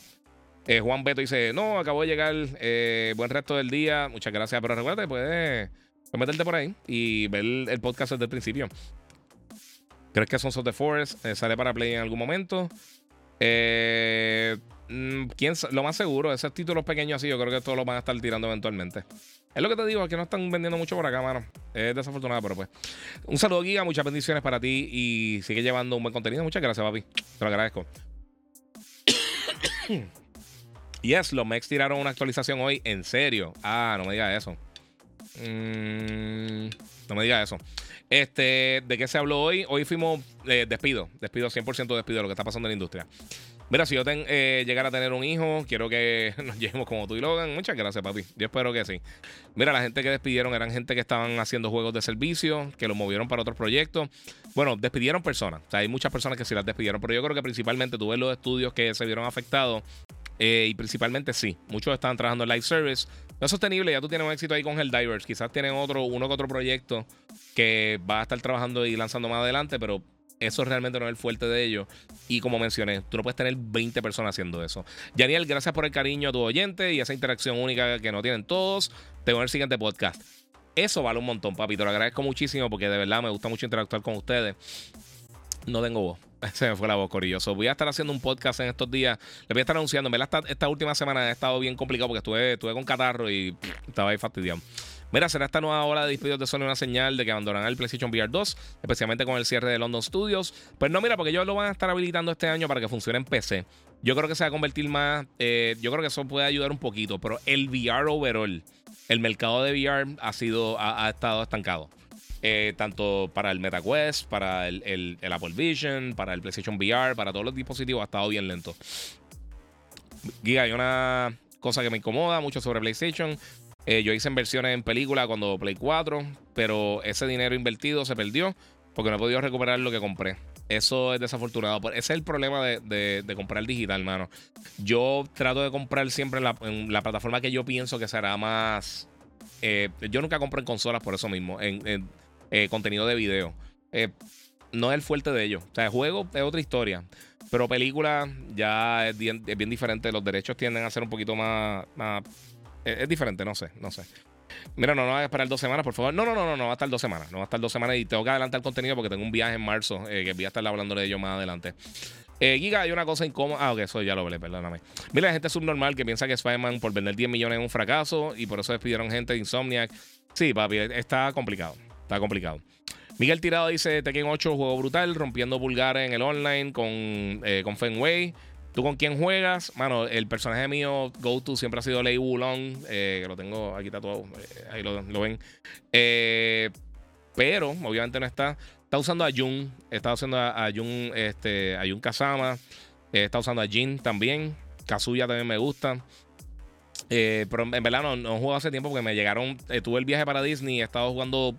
Eh, Juan Beto dice, no, acabo de llegar, eh, buen resto del día, muchas gracias, pero recuerda, puedes, puedes meterte por ahí y ver el podcast desde el principio. ¿Crees que Sons of the Forest eh, sale para Play en algún momento? Mm, ¿quién, lo más seguro, esos títulos pequeños así, yo creo que todos los van a estar tirando eventualmente. Es lo que te digo, es que no están vendiendo mucho por acá, mano. Es desafortunado, pero pues. Un saludo, Giga. Muchas bendiciones para ti y sigue llevando un buen contenido. Muchas gracias, papi. Te lo agradezco. yes, los Mex tiraron una actualización hoy. En serio. Ah, no me digas eso. Mm, no me digas eso. Este, ¿De qué se habló hoy? Hoy fuimos eh, despido, despido, 100% despido de lo que está pasando en la industria. Mira, si yo ten, eh, llegara a tener un hijo, quiero que nos llevemos como tú y Logan. Muchas gracias, papi. Yo espero que sí. Mira, la gente que despidieron eran gente que estaban haciendo juegos de servicio, que los movieron para otros proyectos. Bueno, despidieron personas. O sea, hay muchas personas que sí las despidieron, pero yo creo que principalmente tuve los estudios que se vieron afectados. Eh, y principalmente sí, muchos estaban trabajando en live service no es sostenible, ya tú tienes un éxito ahí con Helldivers. Quizás tienen otro, uno que otro proyecto que va a estar trabajando y lanzando más adelante, pero eso realmente no es el fuerte de ellos. Y como mencioné, tú no puedes tener 20 personas haciendo eso. Daniel, gracias por el cariño a tu oyente y esa interacción única que no tienen todos. Te veo en el siguiente podcast. Eso vale un montón, papi. Te lo agradezco muchísimo porque de verdad me gusta mucho interactuar con ustedes. No tengo voz. Se me fue la voz, Corilloso. Voy a estar haciendo un podcast en estos días. Le voy a estar anunciando. Verdad, esta, última semana ha estado bien complicado porque estuve, estuve con catarro y estaba ahí fastidiado. Mira, será esta nueva hora de despidos de Sony una señal de que abandonarán el PlayStation VR 2, especialmente con el cierre de London Studios. Pues no, mira, porque ellos lo van a estar habilitando este año para que funcione en PC. Yo creo que se va a convertir más. Eh, yo creo que eso puede ayudar un poquito, pero el VR overall, el mercado de VR ha sido, ha estado estancado. Eh, tanto para el MetaQuest, para el, Apple Vision, para el PlayStation VR, para todos los dispositivos, ha estado bien lento. Giga, hay una cosa que me incomoda mucho sobre PlayStation. Eh, yo hice inversiones en películas cuando Play 4, pero ese dinero invertido se perdió porque no he podido recuperar lo que compré. Eso es desafortunado. Ese es el problema de, comprar digital, hermano. Yo trato de comprar siempre en la, plataforma que yo pienso que será más. Eh, yo nunca compro en consolas por eso mismo. en, eh, contenido de video. No es el fuerte de ellos. O sea, el juego es otra historia. Pero película ya es bien, diferente. Los derechos tienden a ser un poquito más. Es, diferente, no sé, no sé. Mira, no, no va a esperar dos semanas, por favor. No, no, no, no, no va a estar dos semanas. No va a estar dos semanas y tengo que adelantar el contenido porque tengo un viaje en marzo eh, que voy a estar hablando de ello más adelante. Giga, hay una cosa incómoda. Ah, ok, eso ya lo hablé, perdóname. Mira, la gente subnormal que piensa que Spider-Man por vender 10 millones es un fracaso y por eso despidieron gente de Insomniac. Sí, papi, está complicado. Está complicado. Miguel Tirado dice: Tekken 8, juego brutal, rompiendo pulgares en el online con, eh, con Fenway. ¿Tú con quién juegas? Mano, el personaje mío, go-to, siempre ha sido Lei Wulong, eh, que lo tengo aquí tatuado, eh, ahí lo, ven. pero, obviamente no está. Está usando a Jun, está usando a, Jun, este, a Jun Kazama, está usando a Jin también. Kazuya también me gusta. pero en verdad no, no juego hace tiempo porque me llegaron. tuve el viaje para Disney he estado jugando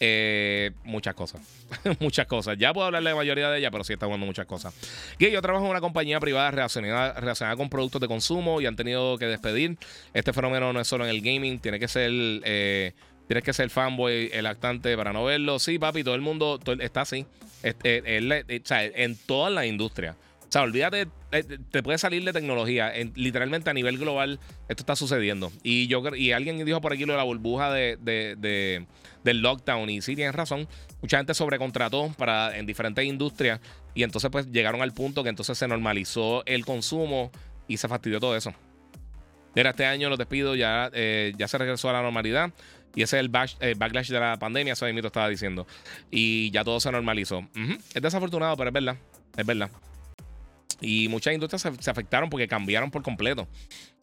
eh, muchas cosas. muchas cosas. Ya puedo hablar de la mayoría de ellas, pero sí está jugando muchas cosas. Yo trabajo en una compañía privada relacionada, relacionada, con productos de consumo y han tenido que despedir. Este fenómeno no es solo en el gaming, tiene que ser. Eh, que ser fanboy, el actante para no verlo. Sí, papi, todo el mundo está así. Este, en toda la industria. O sea, olvídate, eh, te puede salir de tecnología. literalmente a nivel global, esto está sucediendo. Y yo y alguien dijo por aquí lo de la burbuja de, del lockdown. Y sí, tienes razón. Mucha gente sobrecontrató para, en diferentes industrias. Y entonces, pues llegaron al punto que entonces se normalizó el consumo y se fastidió todo eso. Mira, este año los despidos ya, eh, ya se regresó a la normalidad. Y ese es el backlash de la pandemia, eso mismo estaba diciendo. Y ya todo se normalizó. Es desafortunado, pero es verdad. Es verdad. Y muchas industrias se, afectaron porque cambiaron por completo.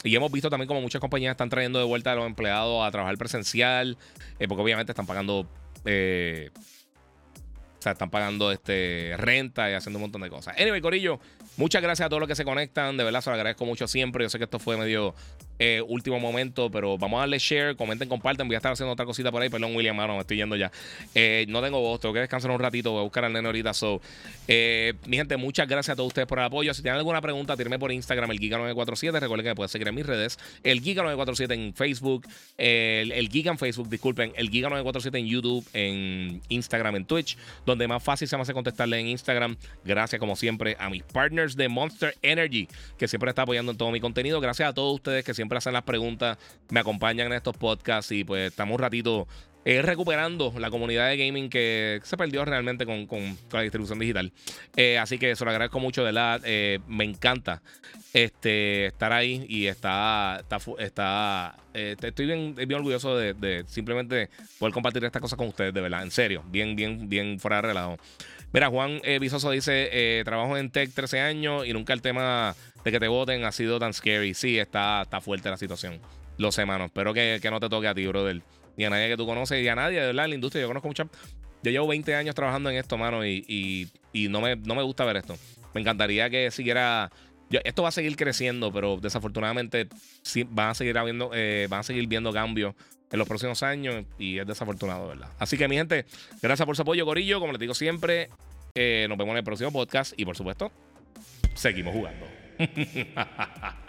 Y hemos visto también como muchas compañías están trayendo de vuelta a los empleados a trabajar presencial, eh, porque obviamente están pagando eh, o sea, están pagando este, renta y haciendo un montón de cosas. Anyway, Corillo, muchas gracias a todos los que se conectan. De verdad, se lo agradezco mucho siempre. Yo sé que esto fue medio eh, último momento, pero vamos a darle share, comenten, comparten. Voy a estar haciendo otra cosita por ahí. Perdón, William, mano, me estoy yendo ya. Eh, no tengo voz, tengo que descansar un ratito. Voy a buscar al nene ahorita. So, eh, mi gente, muchas gracias a todos ustedes por el apoyo. Si tienen alguna pregunta, tírenme por Instagram, el Giga947. Recuerden que me pueden seguir en mis redes. El Giga947 en Facebook, el, el Giga en Facebook, disculpen, el Giga947 en YouTube, en Instagram, en Twitch, donde más fácil se me hace contestarle en Instagram. Gracias, como siempre, a mis partners de Monster Energy, que siempre está apoyando en todo mi contenido. Gracias a todos ustedes que siempre hacen las preguntas, me acompañan en estos podcasts y pues estamos un ratito eh, recuperando la comunidad de gaming que se perdió realmente con, la distribución digital. Eh, así que se lo agradezco mucho, de verdad. Eh, me encanta este, estar ahí y está, está, estoy bien, bien orgulloso de, simplemente poder compartir estas cosas con ustedes, de verdad, en serio, bien, bien, bien fuera de relajo. Mira, Juan Visoso dice, trabajo en tech 13 años y nunca el tema de que te voten ha sido tan scary. Sí, está, está fuerte la situación. Lo sé, mano. Espero que, que no te toque a ti, brother ni a nadie que tú conoces y a nadie, de verdad, en la industria. Yo conozco mucha. Yo llevo 20 años trabajando en esto, mano, y, no, me, no me gusta ver esto. Me encantaría que siguiera. Esto va a seguir creciendo, pero desafortunadamente sí, van, a seguir habiendo, eh, van a seguir viendo cambios en los próximos años y es desafortunado, ¿verdad? Así que, mi gente, gracias por su apoyo, Corillo. Como les digo siempre, eh, nos vemos en el próximo podcast y, por supuesto, seguimos jugando.